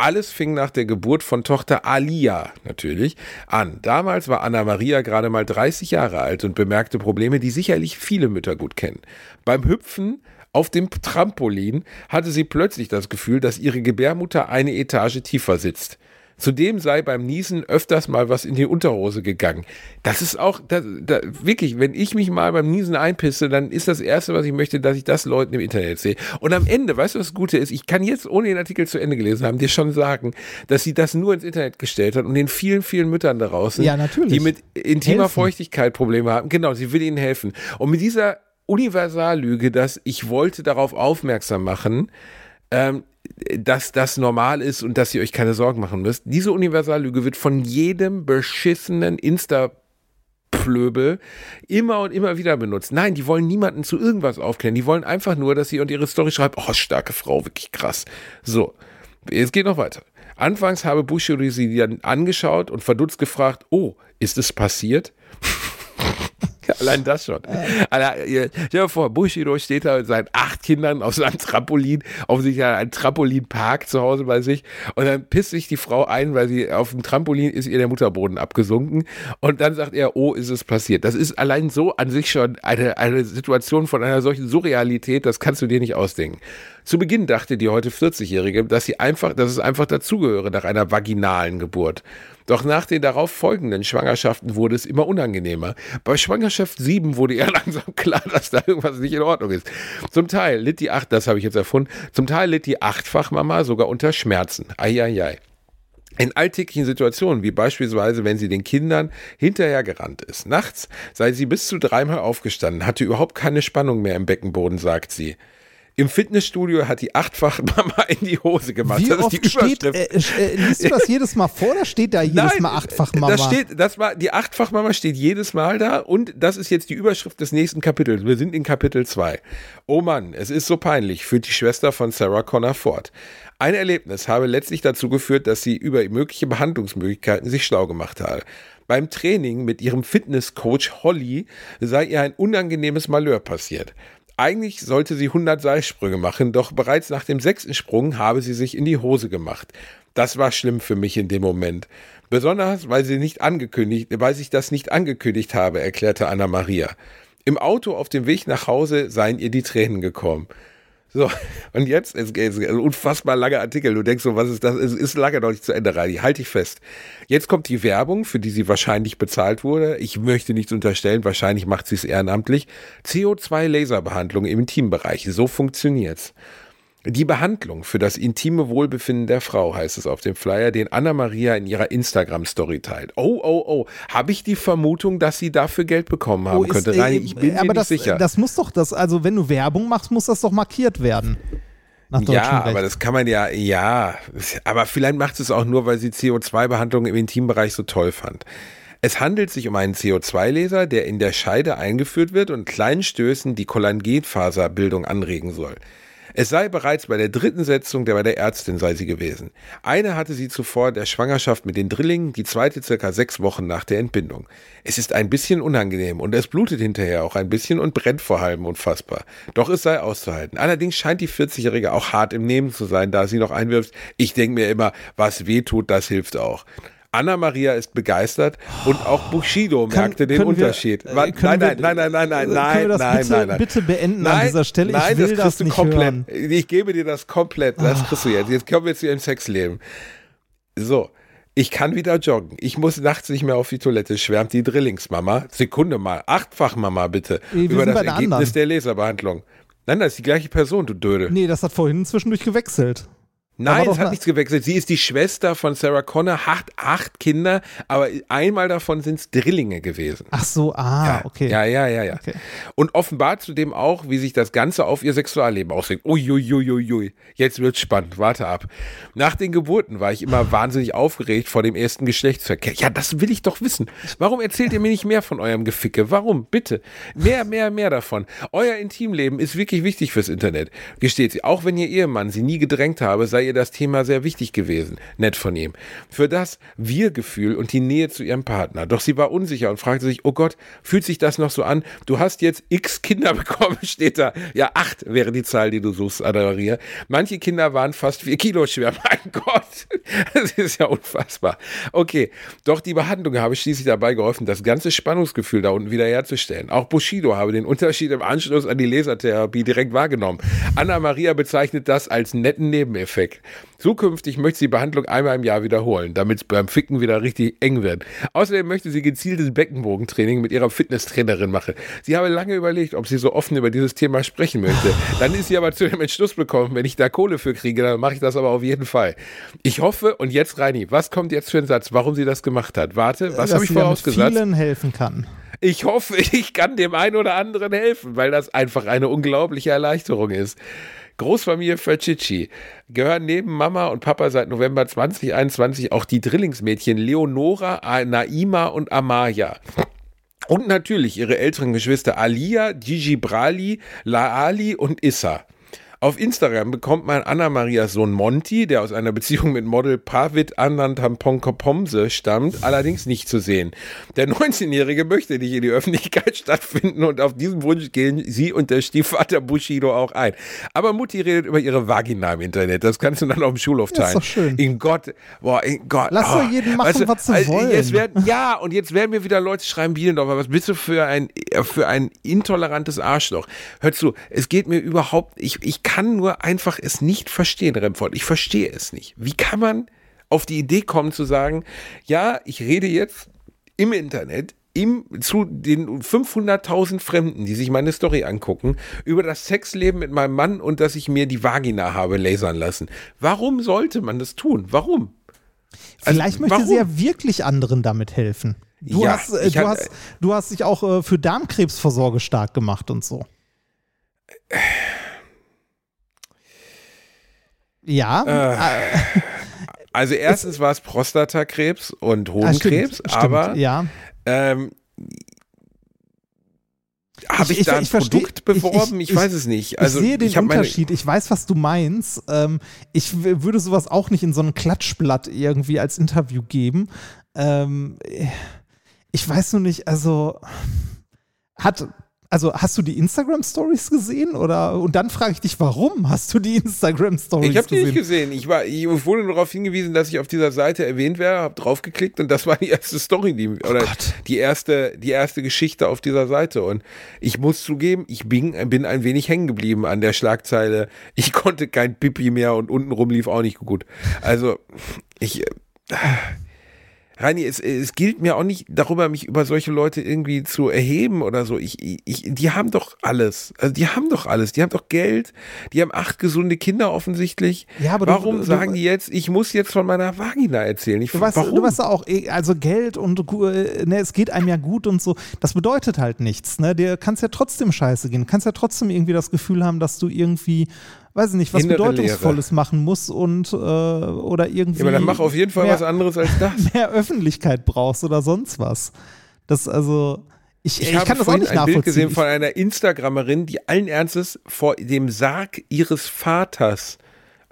Alles fing nach der Geburt von Tochter Alia natürlich an. Damals war Anna Maria gerade mal 30 Jahre alt und bemerkte Probleme, die sicherlich viele Mütter gut kennen. Beim Hüpfen auf dem Trampolin hatte sie plötzlich das Gefühl, dass ihre Gebärmutter eine Etage tiefer sitzt. Zudem sei beim Niesen öfters mal was in die Unterhose gegangen. Das ist auch, das, das, wirklich, wenn ich mich mal beim Niesen einpisse, dann ist das Erste, was ich möchte, dass ich das Leuten im Internet sehe. Und am Ende, weißt du, was das Gute ist? Ich kann jetzt, ohne den Artikel zu Ende gelesen haben, dir schon sagen, dass sie das nur ins Internet gestellt hat und den vielen, vielen Müttern da draußen, ja, die mit intimer Helfen. Feuchtigkeit Probleme haben. Genau, sie will ihnen helfen. Und mit dieser Universallüge, dass ich wollte darauf aufmerksam machen, ähm, dass das normal ist und dass ihr euch keine Sorgen machen müsst. Diese Universallüge wird von jedem beschissenen Insta Plöbel immer und immer wieder benutzt. Nein, die wollen niemanden zu irgendwas aufklären. Die wollen einfach nur, dass sie und ihre Story schreibt, oh, starke Frau, wirklich krass. So, es geht noch weiter. Anfangs habe Bushido sie dann angeschaut und verdutzt gefragt, oh, ist es passiert? (laughs) Allein das schon. Stell dir vor, Bushido steht da mit seinen acht Kindern auf seinem Trampolin, offensichtlich ein Trampolinpark zu Hause bei sich und dann pisst sich die Frau ein, weil sie auf dem Trampolin ist ihr der Mutterboden abgesunken und dann sagt er, oh, ist es passiert. Das ist allein so an sich schon eine, eine Situation von einer solchen Surrealität, das kannst du dir nicht ausdenken. Zu Beginn dachte die heute 40-Jährige, dass sie einfach, dass es einfach dazugehöre nach einer vaginalen Geburt. Doch nach den darauf folgenden Schwangerschaften wurde es immer unangenehmer. Bei Schwangerschaft 7 wurde ihr (laughs) langsam klar, dass da irgendwas nicht in Ordnung ist. Zum Teil litt die acht, das habe ich jetzt erfunden, zum Teil litt die Achtfachmama sogar unter Schmerzen. Eieiei. In alltäglichen Situationen, wie beispielsweise, wenn sie den Kindern hinterhergerannt ist. Nachts sei sie bis zu dreimal aufgestanden, hatte überhaupt keine Spannung mehr im Beckenboden, sagt sie. Im Fitnessstudio hat die achtfache Mama in die Hose gemacht. Wie das oft ist die steht, Überschrift. äh, äh, liest du das jedes Mal vor oder steht da jedes Nein, Mal achtfach Mama? Das steht, das war, die Achtfachmama steht jedes Mal da und das ist jetzt die Überschrift des nächsten Kapitels. Wir sind in Kapitel 2. Oh Mann, es ist so peinlich, führt die Schwester von Sarah Connor fort. Ein Erlebnis habe letztlich dazu geführt, dass sie über mögliche Behandlungsmöglichkeiten sich schlau gemacht habe. Beim Training mit ihrem Fitnesscoach Holly sei ihr ein unangenehmes Malheur passiert. Eigentlich sollte sie 100 Seilsprünge machen, doch bereits nach dem sechsten Sprung habe sie sich in die Hose gemacht. Das war schlimm für mich in dem Moment. Besonders, weil sie nicht angekündigt, weil ich das nicht angekündigt habe, erklärte Anna Maria. Im Auto auf dem Weg nach Hause seien ihr die Tränen gekommen. So, und jetzt, es ist ein unfassbar langer Artikel. Du denkst so, was ist das? Es ist lange noch nicht zu Ende, Reini. Halt dich fest. Jetzt kommt die Werbung, für die sie wahrscheinlich bezahlt wurde. Ich möchte nichts unterstellen, wahrscheinlich macht sie es ehrenamtlich. CO2-Laserbehandlung im Intimbereich. So funktioniert's. Die Behandlung für das intime Wohlbefinden der Frau heißt es auf dem Flyer, den Anna-Maria in ihrer Instagram-Story teilt. Oh, oh, oh. Habe ich die Vermutung, dass sie dafür Geld bekommen haben Oh, könnte? äh, Reini, ich bin mir aber nicht das, sicher. Das muss doch das, also wenn du Werbung machst, muss das doch markiert werden. Ja, aber das kann man ja, ja. Aber vielleicht macht es auch nur, weil sie CO2-Behandlung im Intimbereich so toll fand. Es handelt sich um einen CO2-Laser, der in der Scheide eingeführt wird und kleinen Stößen die Kollagenfaserbildung anregen soll. Es sei bereits bei der dritten Setzung der bei der Ärztin sei sie gewesen. Eine hatte sie zuvor der Schwangerschaft mit den Drillingen, die zweite circa sechs Wochen nach der Entbindung. Es ist ein bisschen unangenehm und es blutet hinterher auch ein bisschen und brennt vor allem unfassbar. Doch es sei auszuhalten. Allerdings scheint die 40-Jährige auch hart im Nehmen zu sein, da sie noch einwirft, ich denke mir immer, was weh tut, das hilft auch. Anna Maria ist begeistert und auch Bushido merkte den Unterschied. äh, nein, nein, nein, nein, nein, nein, nein, nein, bitte, nein, nein. bitte beenden an dieser Stelle? Nein, das das, kriegst du komplett. Ah. Ich gebe dir das komplett. Das kriegst du jetzt. Jetzt kommen wir zu ihrem Sexleben. So. Ich kann wieder joggen. Ich muss nachts nicht mehr auf die Toilette, schwärmt die Drillingsmama. Sekunde mal. Achtfach Mama, bitte. Wir über das Ergebnis anderen. der Laserbehandlung. Nein, das ist die gleiche Person, du Dödel. Nee, das hat vorhin zwischendurch gewechselt. Nein, es hat nichts gewechselt. Sie ist die Schwester von Sarah Connor, hat acht Kinder, aber einmal davon sind es Drillinge gewesen. Ach so, ah, okay. Ja, ja, ja, ja. Okay. Und offenbar zudem auch, wie sich das Ganze auf ihr Sexualleben auswirkt. Uiuiuiui. Jetzt wird's spannend. Warte ab. Nach den Geburten war ich immer wahnsinnig aufgeregt vor dem ersten Geschlechtsverkehr. Ja, das will ich doch wissen. Warum erzählt ihr mir nicht mehr von eurem Geficke? Warum? Bitte. Mehr, mehr, mehr davon. Euer Intimleben ist wirklich wichtig fürs Internet. Gesteht sie. Auch wenn ihr Ehemann sie nie gedrängt habe, sei ihr das Thema sehr wichtig gewesen. Nett von ihm. Für das Wir-Gefühl und die Nähe zu ihrem Partner. Doch sie war unsicher und fragte sich, oh Gott, fühlt sich das noch so an? Du hast jetzt x Kinder (laughs) bekommen, steht da. Ja, acht wäre die Zahl, die du suchst, Anna Maria. Manche Kinder waren fast vier Kilo schwer. (laughs) Mein Gott, das ist ja unfassbar. Okay, doch die Behandlung habe schließlich dabei geholfen, das ganze Spannungsgefühl da unten wiederherzustellen. Auch Bushido habe den Unterschied im Anschluss an die Lasertherapie direkt wahrgenommen. Anna Maria bezeichnet das als netten Nebeneffekt. Zukünftig möchte sie die Behandlung einmal im Jahr wiederholen, damit es beim Ficken wieder richtig eng wird. Außerdem möchte sie gezieltes Beckenbogentraining mit ihrer Fitnesstrainerin machen. Sie habe lange überlegt, ob sie so offen über dieses Thema sprechen möchte. Dann ist sie aber zu dem Entschluss bekommen, wenn ich da Kohle für kriege, dann mache ich das aber auf jeden Fall. Ich hoffe, und jetzt Reini, was kommt jetzt für ein Satz, warum sie das gemacht hat? Warte, was Dass habe ich vorausgesagt? vielen helfen kann. Ich hoffe, (laughs) ich kann dem einen oder anderen helfen, weil das einfach eine unglaubliche Erleichterung ist. Großfamilie Fercici gehören neben Mama und Papa seit November 2021 auch die Drillingsmädchen Leonora, Naima und Amaya. Und natürlich ihre älteren Geschwister Alia, Gigi Brali, Laali und Issa. Auf Instagram bekommt man Anna-Marias Sohn Monty, der aus einer Beziehung mit Model Pavid Anantampomse stammt, allerdings nicht zu sehen. Der 19-Jährige möchte nicht in die Öffentlichkeit stattfinden und auf diesen Wunsch gehen sie und der Stiefvater Bushido auch ein. Aber Mutti redet über ihre Vagina im Internet. Das kannst du dann auf dem Schulhof Ja, ist teilen. doch schön. In Gott, boah, in Gott. Lass oh. doch jeden machen, was sie wollen. Jetzt werden, ja, und jetzt werden mir wieder Leute schreiben, Bielendorfer, was bist du für ein, für ein intolerantes Arschloch? Hör zu, es geht mir überhaupt, ich, ich kann nur einfach es nicht verstehen, Remford. Ich verstehe es nicht. Wie kann man auf die Idee kommen zu sagen, ja, ich rede jetzt im Internet im, zu den 500.000 Fremden, die sich meine Story angucken, über das Sexleben mit meinem Mann und dass ich mir die Vagina habe lasern lassen. Warum sollte man das tun? Warum? Also, Vielleicht möchte warum? sie ja wirklich anderen damit helfen. Du, Ja, hast, äh, du, hab- hast, du hast dich auch äh, für Darmkrebsvorsorge stark gemacht und so. Ja, äh, Also erstens war es Prostatakrebs und ah, Hodenkrebs, stimmt, aber ja. ähm, habe ich, Ich- da ein ich versteh- Produkt beworben? Ich, ich- weiß es nicht. Also ich sehe den Unterschied. Ich weiß, was du meinst. Ähm, ich würde sowas auch nicht in so ein Klatschblatt irgendwie als Interview geben. Ähm, ich weiß nur nicht, also hat, Also hast du die Instagram Stories gesehen oder und dann frage ich dich, warum hast du die Instagram Stories Ich habe die gesehen? nicht gesehen. Ich, war, ich wurde nur darauf hingewiesen, dass ich auf dieser Seite erwähnt werde, habe draufgeklickt und das war die erste Story, die, oder Gott. die erste, die erste Geschichte auf dieser Seite. Und ich muss zugeben, ich bin, bin ein wenig hängen geblieben an der Schlagzeile. Ich konnte kein Pipi mehr und untenrum lief auch nicht gut. Also ich. Reini, es, es gilt mir auch nicht darüber, mich über solche Leute irgendwie zu erheben oder so. Ich, ich, die haben doch alles. Also die haben doch alles. Die haben doch Geld. Die haben acht gesunde Kinder offensichtlich. Ja, aber warum du- du- sagen die jetzt, ich muss jetzt von meiner Vagina erzählen? Ich, Du weißt, warum? du weißt auch, eh, also Geld und äh, ne, es geht einem ja gut und so, das bedeutet halt nichts. Ne? Dir kannst ja trotzdem scheiße gehen. Kannst ja trotzdem irgendwie das Gefühl haben, dass du irgendwie, weiß ich nicht, was Innere Bedeutungsvolles machen musst und äh, oder irgendwie. ja, aber dann mach auf jeden Fall mehr, was anderes als (laughs) das. mehr Öffentlichkeit brauchst oder sonst was. Das also. Ich, Ich, ich, habe kann das auch nicht ein Bild gesehen von einer Instagrammerin, die allen Ernstes vor dem Sarg ihres Vaters,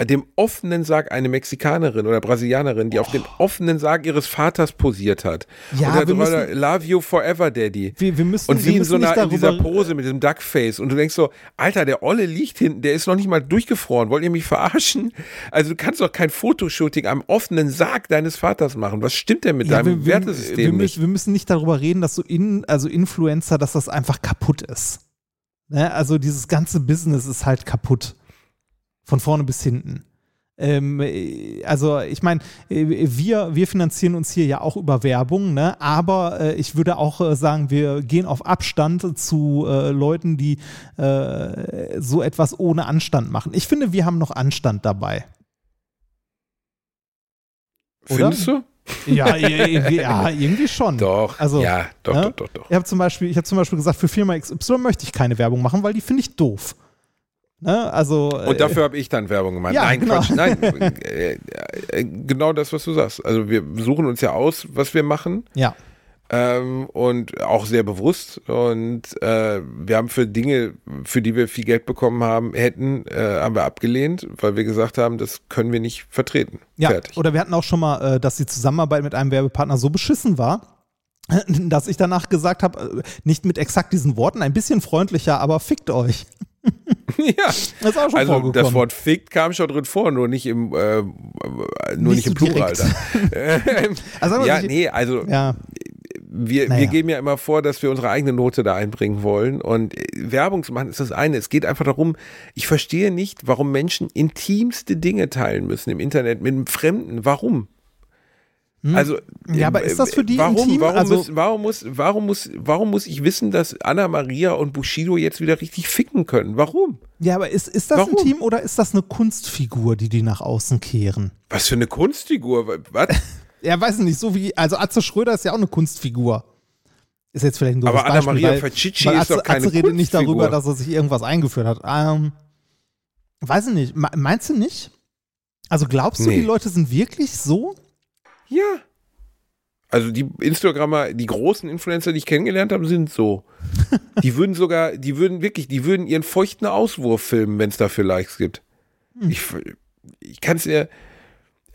dem offenen Sarg, eine Mexikanerin oder Brasilianerin, die auf dem offenen Sarg ihres Vaters posiert hat. Ja, und da wir müssen- Love you forever, Daddy. wir, wir müssen, Und sie in so einer, in dieser Pose mit diesem Duckface. Und du denkst so, Alter, der Olle liegt hinten, der ist noch nicht mal durchgefroren. Wollt ihr mich verarschen? Also du kannst doch kein Fotoshooting am offenen Sarg deines Vaters machen. Was stimmt denn mit Ja, deinem wir, Wertesystem wir, nicht? müssen, wir müssen nicht darüber reden, dass so in, also Influencer, dass das einfach kaputt ist. Ne? Also dieses ganze Business ist halt kaputt. Von vorne bis hinten. Ähm, äh, also ich meine, äh, wir, wir finanzieren uns hier ja auch über Werbung, ne? aber äh, ich würde auch äh, sagen, wir gehen auf Abstand zu äh, Leuten, die äh, so etwas ohne Anstand machen. Ich finde, wir haben noch Anstand dabei. oder? Findest du? Ja, irgendwie, ja irgendwie schon. Doch. Also, ja, doch, ne? doch, doch, doch. Ich habe zum, Beispiel- ich hab zum Beispiel gesagt, für Firma XY möchte ich keine Werbung machen, weil die finde ich doof. Ne? Also, Und dafür habe ich dann Werbung gemacht. ja, nein, genau. Quatsch, nein. äh, äh, genau das, was du sagst. Also wir suchen uns ja aus, was wir machen. äh, ja. Ähm, und auch sehr bewusst. Und äh, wir haben für Dinge, für die wir viel Geld bekommen haben, hätten, äh, haben wir abgelehnt, weil wir gesagt haben, das können wir nicht vertreten. Ja, Fertig. oder wir hatten auch schon mal, äh, dass die Zusammenarbeit mit einem Werbepartner so beschissen war, (laughs) dass ich danach gesagt habe, äh, nicht mit exakt diesen Worten, ein bisschen freundlicher, aber fickt euch. (laughs) ja. Das ist auch schon Also das Wort fickt kam schon drin vor, nur nicht im, äh, nur Nicht nicht, im Plural. Da. (laughs) Also, ja, ich- nee, also Ja, wir, Naja. wir geben ja immer vor, dass wir unsere eigene Note da einbringen wollen. Und äh, Werbung zu machen ist das eine. Es geht einfach darum, ich verstehe nicht, warum Menschen intimste Dinge teilen müssen im Internet mit einem Fremden. Warum? Also, Hm. Ja, aber äh, ist das für die warum, intim? Warum, Also- muss, warum, muss, warum, muss, warum muss ich wissen, dass Anna Maria und Bushido jetzt wieder richtig ficken können? Warum? ja, aber ist, ist das Warum? ein Team oder ist das eine Kunstfigur, die die nach außen kehren? Was für eine Kunstfigur? Was? (laughs) Ja, weiß ich nicht, so wie, also Atze Schröder ist ja auch eine Kunstfigur. Ist jetzt vielleicht ein doofes Aber Anna Beispiel, Maria Facici ist Atze, doch keine Atze redet nicht darüber, dass er sich irgendwas eingeführt hat. Ähm, weiß ich nicht, Me- meinst du nicht? Also glaubst du, Nee. die Leute sind wirklich so? Ja. Also die Instagrammer, die großen Influencer, die ich kennengelernt habe, sind so. (laughs) Die würden sogar, die würden wirklich, die würden ihren feuchten Auswurf filmen, wenn es dafür Likes gibt. Ich, ich kann es dir,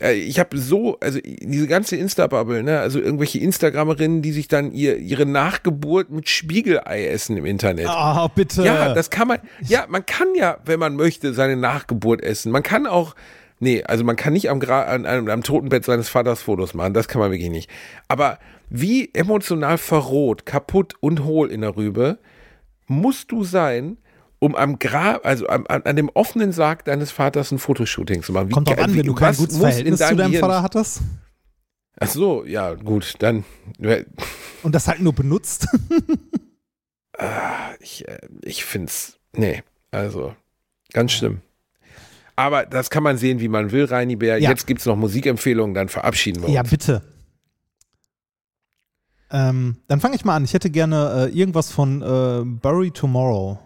äh, ich habe so, also diese ganze Insta-Bubble, ne, also irgendwelche Instagrammerinnen, die sich dann ihr, ihre Nachgeburt mit Spiegelei essen im Internet. Oh, bitte. Ja, das kann man. Ja, man kann ja, wenn man möchte, seine Nachgeburt essen. Man kann auch. Nee, also man kann nicht am, Gra an, am, am Totenbett seines Vaters Fotos machen. Das kann man wirklich nicht. Aber wie emotional verroht, kaputt und hohl in der Rübe musst du sein, um am Grab, also am, an, an dem offenen Sarg deines Vaters ein Fotoshooting zu machen? Wie, Kommt drauf an, wenn du kein gutes Verhältnis zu deinem Vater hattest Ach so, ja, gut, dann. und das halt nur benutzt. Ich, äh, ich finde es, nee, also ganz schlimm. Aber das kann man sehen, wie man will, Reini Bär. Ja. Jetzt gibt es noch Musikempfehlungen, dann verabschieden wir uns. ja, bitte. Ähm, dann fange ich mal an. Ich hätte gerne äh, irgendwas von äh, Bury Tomorrow.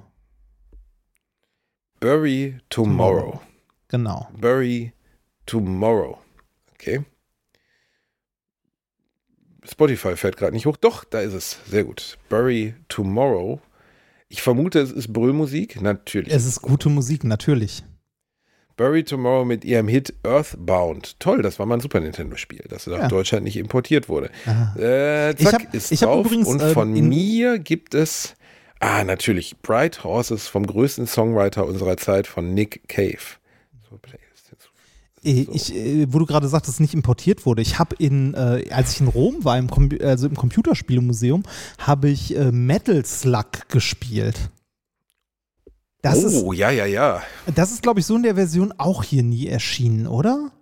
Bury Tomorrow. Genau. Bury Tomorrow. Okay. Spotify fährt gerade nicht hoch. Doch, da ist es. Sehr gut. Bury Tomorrow. Ich vermute, es ist Brüllmusik. Natürlich. Es ist gute Musik, natürlich. Bury Tomorrow mit ihrem Hit Earthbound. Toll, das war mal ein Super Nintendo-Spiel, das Ja. nach Deutschland nicht importiert wurde. Äh, Ich zack, hab- ist ich drauf. übrigens, Und äh, von in- mir gibt es Ah, natürlich. Bright Horses vom größten Songwriter unserer Zeit von Nick Cave. So. Äh, Ich, äh, wo du gerade sagst, dass es nicht importiert wurde. Ich habe in, äh, als ich in Rom war, im, Com also im Computerspielemuseum, habe ich äh, Metal Slug gespielt. Das oh, ja, ja, ja. ist, das ist, glaube ich, so in der Version auch hier nie erschienen, oder?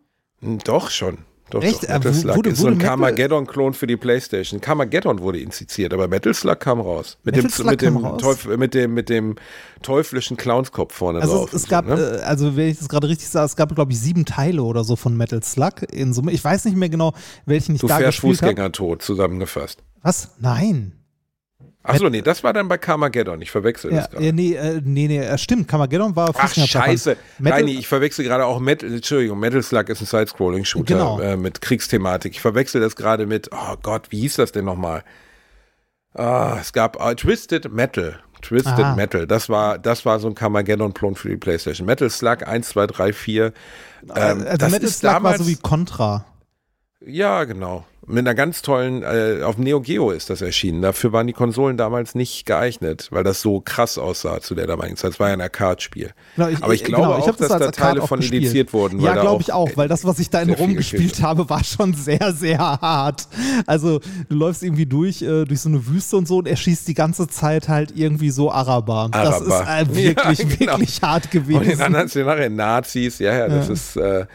Hm, Doch schon. Doch, Echt? doch. Äh, Metal Slug wurde- ist so ein Carmageddon-Klon für die Playstation. Carmageddon wurde initiiert, aber Metal Slug kam raus. Mit Metal dem, mit, dem? Teufel, mit, dem, mit dem teuflischen Clownskopf vorne Also drauf. es, es gab, so, ne? äh, also wenn ich das gerade richtig sage, es gab, glaube ich, sieben Teile oder so von Metal Slug in Summe. Ich weiß nicht mehr genau, welchen ich Du da fährst gespielt habe. Fußgänger tot, zusammengefasst. Was? Nein. Achso, nee, das war dann bei Carmageddon. Ich verwechsel Ja, das gerade. ja, nee, äh, nee, nee, äh, stimmt. Carmageddon war Ach, scheiße. Metal, Nein, ich verwechsel gerade auch Metal, Entschuldigung, Metal Slug ist ein Side-Scrolling-Shooter Genau. äh, mit Kriegsthematik. Ich verwechsel das gerade mit, oh Gott, wie hieß das denn nochmal? Ah, es gab äh, Twisted Metal. Twisted Aha. Metal. Das war, das war so ein Carmageddon-Klon für die Playstation. Metal Slug 1, 2, 3, 4. Ähm, also das Metal ist Slug war damals, so wie Contra. Ja, genau. Mit einer ganz tollen, äh, auf Neo Geo ist das erschienen. Dafür waren die Konsolen damals nicht geeignet, weil das so krass aussah zu der damaligen Zeit. Es war ja ein Arcade-Spiel. Genau, Aber ich glaube genau, auch, hab dass da Teile von gespielt. indiziert wurden, Ja, glaube ich auch, weil das, was ich da in sehr viel Rom gefehlt gespielt habe, war schon sehr, sehr hart. Also du läufst irgendwie durch, äh, durch so eine Wüste und so und er schießt die ganze Zeit halt irgendwie so Araber. Das ist Araber. äh, wirklich, (laughs) Ja, genau. wirklich hart Und in gewesen. anderen Szenarien Nazis, ja, ja, das Ja. ist, äh,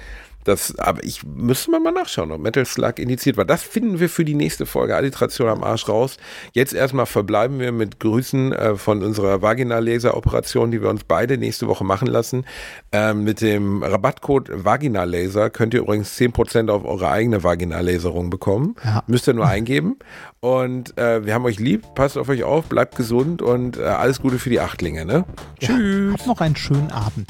das, aber ich müsste mal nachschauen, ob Metal Slug indiziert war. Das finden wir für die nächste Folge Alliteration am Arsch raus. Jetzt erstmal verbleiben wir mit Grüßen äh, von unserer Vaginalaser-Operation, die wir uns beide nächste Woche machen lassen. Ähm, mit dem Rabattcode Vaginalaser könnt ihr übrigens 10% auf eure eigene Vaginalaserung bekommen. Ja. Müsst ihr nur eingeben. Und äh, wir haben euch lieb, passt auf euch auf, bleibt gesund und äh, alles Gute für die Achtlinge, ne? Ja, habt noch einen schönen Abend.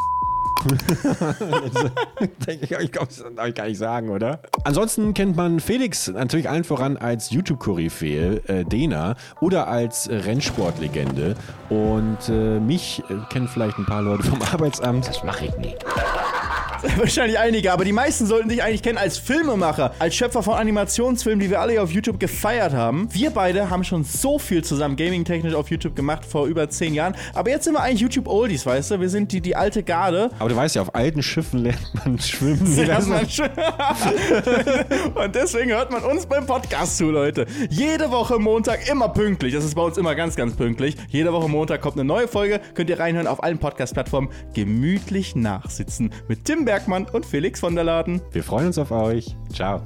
(laughs) ich glaube, das darf ich gar nicht sagen, oder? Ansonsten kennt man Felix natürlich allen voran als YouTube-Koryphäe, äh, Dena, oder als äh, Rennsportlegende. Und äh, mich äh, kennen vielleicht ein paar Leute vom (laughs) Arbeitsamt. Das mache ich nicht. (laughs) Wahrscheinlich einige, aber die meisten sollten dich eigentlich kennen als Filmemacher, als Schöpfer von Animationsfilmen, die wir alle hier auf YouTube gefeiert haben. Wir beide haben schon so viel zusammen gaming-technisch auf YouTube gemacht vor über zehn Jahren. Aber jetzt sind wir eigentlich YouTube-Oldies, weißt du? Wir sind die, die alte Garde. Aber du weißt ja, auf alten Schiffen lernt man schwimmen. Lernt man schon. (laughs) Und deswegen hört man uns beim Podcast zu, Leute. Jede Woche Montag, immer pünktlich. Das ist bei uns immer ganz, ganz pünktlich. Jede Woche Montag kommt eine neue Folge. Könnt ihr reinhören auf allen Podcast-Plattformen. Gemütlich nachsitzen mit Tim Bergmann und Felix von der Laden. Wir freuen uns auf euch. Ciao.